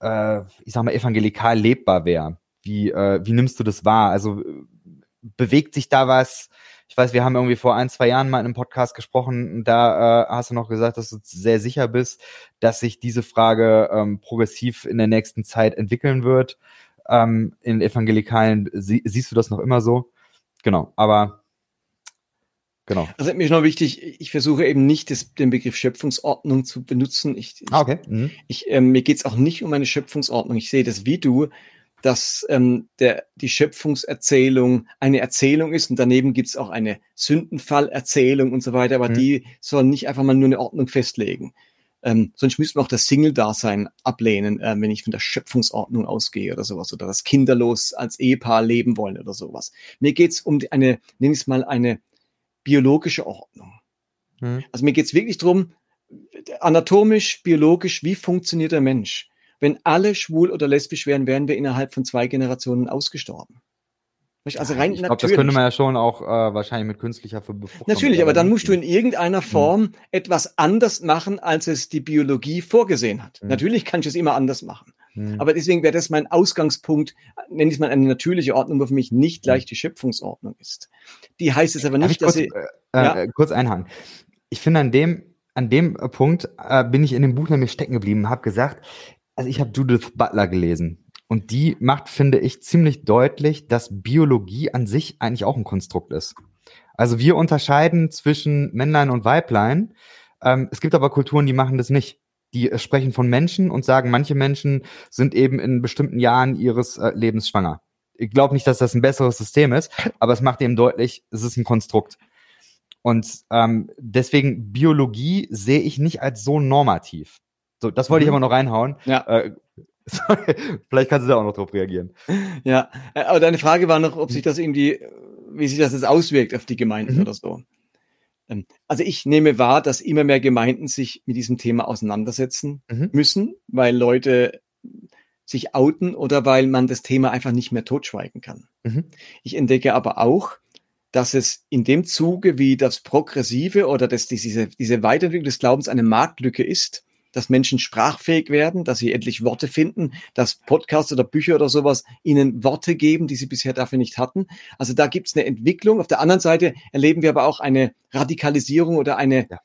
äh, ich sag mal, evangelikal lebbar wäre? Wie, äh, wie nimmst du das wahr? Also bewegt sich da was? Ich weiß, wir haben irgendwie vor ein, zwei Jahren mal in einem Podcast gesprochen da äh, hast du noch gesagt, dass du sehr sicher bist, dass sich diese Frage ähm, progressiv in der nächsten Zeit entwickeln wird. Ähm, in evangelikalen sie, siehst du das noch immer so? Genau, aber Genau. Also mir ist noch wichtig, ich versuche eben nicht das, den Begriff Schöpfungsordnung zu benutzen. Ich, ah, okay. Mhm. Ich, ähm, mir geht es auch nicht um eine Schöpfungsordnung. Ich sehe das wie du, dass ähm, der, die Schöpfungserzählung eine Erzählung ist und daneben gibt's auch eine Sündenfallerzählung und so weiter, aber mhm. die soll nicht einfach mal nur eine Ordnung festlegen. Ähm, sonst müssten wir auch das Single-Dasein ablehnen, äh, wenn ich von der Schöpfungsordnung ausgehe oder sowas oder das kinderlos als Ehepaar leben wollen oder sowas. Mir geht's um eine, nenne ich es mal, eine biologische Ordnung. Mhm. Also mir geht's wirklich drum, anatomisch, biologisch, wie funktioniert der Mensch? Wenn alle schwul oder lesbisch wären, wären wir innerhalb von zwei Generationen ausgestorben. Also rein ich glaube, das könnte man ja schon auch äh, wahrscheinlich mit künstlicher Befruchtung. Natürlich, aber dann musst du in irgendeiner hm. Form hm. etwas anders machen, als es die Biologie vorgesehen hat. Hm. Natürlich kannst du es immer anders machen. Hm. Aber deswegen wäre das mein Ausgangspunkt, nenne ich es mal eine natürliche Ordnung, wo für mich nicht gleich hm. die Schöpfungsordnung ist. Die heißt es aber nicht, dass kurz, sie. Äh, ja? Äh, kurz einhaken. Ich finde an dem, an dem Punkt äh, bin ich in dem Buch nämlich stecken geblieben, habe gesagt, also ich habe Judith Butler gelesen und die macht, finde ich, ziemlich deutlich, dass Biologie an sich eigentlich auch ein Konstrukt ist. Also wir unterscheiden zwischen Männlein und Weiblein. Ähm, es gibt aber Kulturen, die machen das nicht. die sprechen von Menschen und sagen, manche Menschen sind eben in bestimmten Jahren ihres äh, Lebens schwanger. Ich glaube nicht, dass das ein besseres System ist, aber es macht eben deutlich, es ist ein Konstrukt. Und ähm, deswegen Biologie sehe ich nicht als so normativ. So, das wollte mhm. ich aber noch reinhauen. Ja. Äh, vielleicht kannst du da auch noch drauf reagieren. Ja, äh, aber deine Frage war noch, ob sich das irgendwie, wie sich das jetzt auswirkt auf die Gemeinden mhm. oder so. Ähm, also ich nehme wahr, dass immer mehr Gemeinden sich mit diesem Thema auseinandersetzen mhm. müssen, weil Leute sich outen oder weil man das Thema einfach nicht mehr totschweigen kann. Mhm. Ich entdecke aber auch, dass es in dem Zuge, wie das Progressive oder dass diese, diese Weiterentwicklung des Glaubens eine Marktlücke ist, dass Menschen sprachfähig werden, dass sie endlich Worte finden, dass Podcasts oder Bücher oder sowas ihnen Worte geben, die sie bisher dafür nicht hatten. Also da gibt es eine Entwicklung. Auf der anderen Seite erleben wir aber auch eine Radikalisierung oder eine, ja.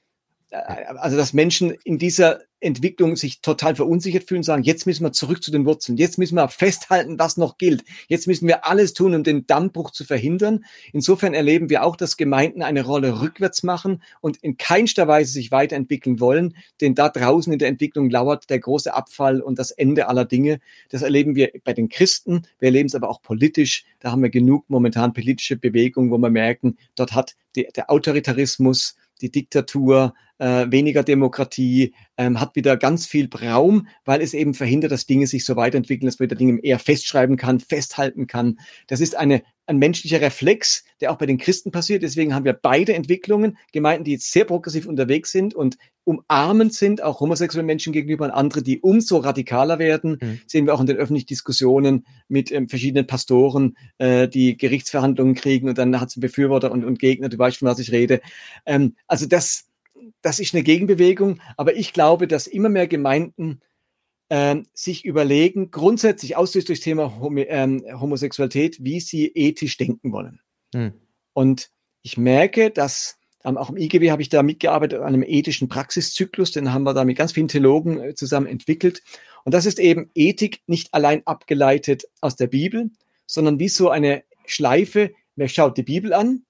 Also dass Menschen in dieser Entwicklung sich total verunsichert fühlen, sagen, jetzt müssen wir zurück zu den Wurzeln, jetzt müssen wir festhalten, was noch gilt, jetzt müssen wir alles tun, um den Dammbruch zu verhindern. Insofern erleben wir auch, dass Gemeinden eine Rolle rückwärts machen und in keinster Weise sich weiterentwickeln wollen, denn da draußen in der Entwicklung lauert der große Abfall und das Ende aller Dinge. Das erleben wir bei den Christen, wir erleben es aber auch politisch, da haben wir genug momentan politische Bewegungen, wo wir merken, dort hat die, der Autoritarismus, die Diktatur, äh, weniger Demokratie, ähm, hat wieder ganz viel Raum, weil es eben verhindert, dass Dinge sich so weiterentwickeln, dass man wieder Dinge eher festschreiben kann, festhalten kann. Das ist eine, ein menschlicher Reflex, der auch bei den Christen passiert. Deswegen haben wir beide Entwicklungen, Gemeinden, die jetzt sehr progressiv unterwegs sind und umarmend sind, auch homosexuellen Menschen gegenüber und andere, die umso radikaler werden, mhm. sehen wir auch in den öffentlichen Diskussionen mit ähm, verschiedenen Pastoren, äh, die Gerichtsverhandlungen kriegen und dann hat es Befürworter und, und Gegner, du weißt, von was ich rede. Ähm, also das, das ist eine Gegenbewegung, aber ich glaube, dass immer mehr Gemeinden äh, sich überlegen, grundsätzlich ausschließlich durchs Thema Hom ähm, Homosexualität, wie sie ethisch denken wollen. Hm. Und ich merke, dass ähm, auch im IGW habe ich da mitgearbeitet an einem ethischen Praxiszyklus, den haben wir da mit ganz vielen Theologen äh, zusammen entwickelt. Und das ist eben Ethik nicht allein abgeleitet aus der Bibel, sondern wie so eine Schleife. Wer schaut die Bibel an?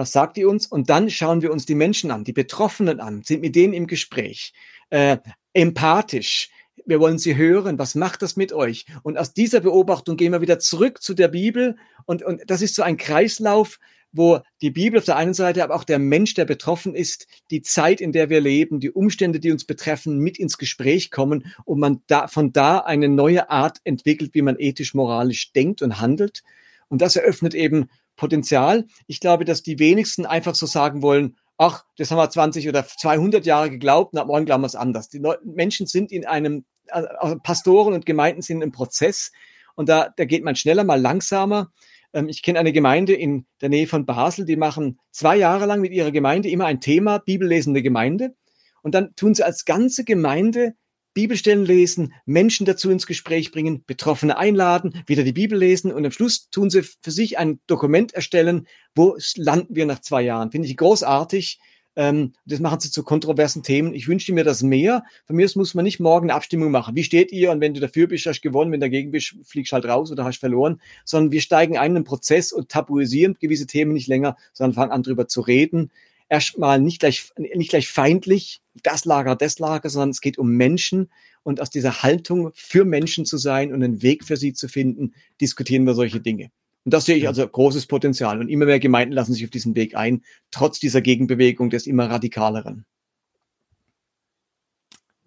Was sagt die uns? Und dann schauen wir uns die Menschen an, die Betroffenen an, sind mit denen im Gespräch, äh, empathisch. Wir wollen sie hören. Was macht das mit euch? Und aus dieser Beobachtung gehen wir wieder zurück zu der Bibel. Und, und das ist so ein Kreislauf, wo die Bibel auf der einen Seite, aber auch der Mensch, der betroffen ist, die Zeit, in der wir leben, die Umstände, die uns betreffen, mit ins Gespräch kommen und man da, von da eine neue Art entwickelt, wie man ethisch, moralisch denkt und handelt. Und das eröffnet eben Potenzial. Ich glaube, dass die wenigsten einfach so sagen wollen, ach, das haben wir 20 oder 200 Jahre geglaubt, na, morgen glauben wir es anders. Die Menschen sind in einem, äh, Pastoren und Gemeinden sind im Prozess und da, da geht man schneller, mal langsamer. Ähm, ich kenne eine Gemeinde in der Nähe von Basel, die machen zwei Jahre lang mit ihrer Gemeinde immer ein Thema, bibellesende Gemeinde. Und dann tun sie als ganze Gemeinde Bibelstellen lesen, Menschen dazu ins Gespräch bringen, Betroffene einladen, wieder die Bibel lesen und am Schluss tun sie für sich ein Dokument erstellen, wo landen wir nach zwei Jahren. Finde ich großartig. Ähm, das machen sie zu kontroversen Themen. Ich wünschte mir das mehr. Von mir aus muss man nicht morgen eine Abstimmung machen. Wie steht ihr? Und wenn du dafür bist, hast du gewonnen. Wenn du dagegen bist, fliegst halt raus oder hast verloren. Sondern wir steigen ein in den Prozess und tabuisieren gewisse Themen nicht länger, sondern fangen an, drüber zu reden erstmal nicht gleich, nicht gleich feindlich, das Lager, das Lager, sondern es geht um Menschen und aus dieser Haltung für Menschen zu sein und einen Weg für sie zu finden, diskutieren wir solche Dinge. Und das sehe ich also großes Potenzial. Und immer mehr Gemeinden lassen sich auf diesen Weg ein, trotz dieser Gegenbewegung des immer radikaleren.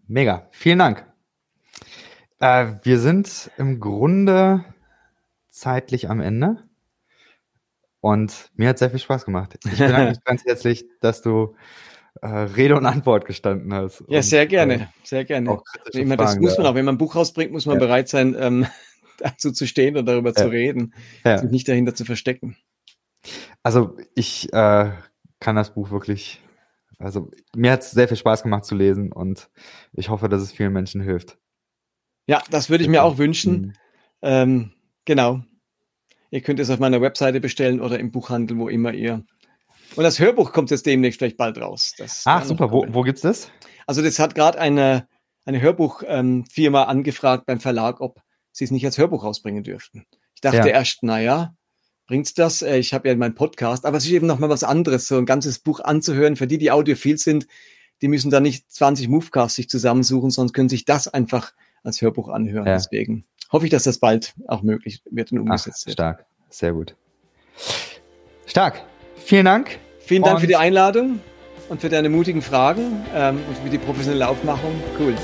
Mega. Vielen Dank. Äh, wir sind im Grunde zeitlich am Ende. Und mir hat sehr viel Spaß gemacht. Ich bedanke mich ganz herzlich, dass du äh, Rede und Antwort gestanden hast. Ja, sehr gerne, äh, sehr gerne. Meine, das muss man auch, wenn man ein Buch rausbringt, muss man ja. bereit sein, ähm, dazu zu stehen und darüber ja. zu reden, ja. sich nicht dahinter zu verstecken. Also ich äh, kann das Buch wirklich, also mir hat es sehr viel Spaß gemacht zu lesen und ich hoffe, dass es vielen Menschen hilft. Ja, das würde ich mir auch wünschen. Mhm. Ähm, genau. Ihr könnt es auf meiner Webseite bestellen oder im Buchhandel, wo immer ihr. Und das Hörbuch kommt jetzt demnächst vielleicht bald raus. Das Ach, super. Wo, wo gibt's das? Also, das hat gerade eine, eine Hörbuchfirma angefragt beim Verlag, ob sie es nicht als Hörbuch rausbringen dürften. Ich dachte ja. erst, naja, bringt's das? Äh, ich habe ja meinen Podcast, aber es ist eben nochmal was anderes, so ein ganzes Buch anzuhören. Für die, die audiophil sind, die müssen da nicht 20 Movecasts sich zusammensuchen, sondern können sich das einfach als Hörbuch anhören. Ja. Deswegen hoffe ich, dass das bald auch möglich wird und umgesetzt Ach, wird. Stark, sehr gut. Stark. Vielen Dank. Vielen Dank für die Einladung und für deine mutigen Fragen ähm, und für die professionelle Aufmachung. Cool.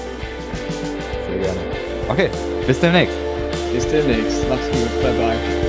Sehr gerne. Okay, bis demnächst. Bis demnächst. Mach's gut. Bye bye.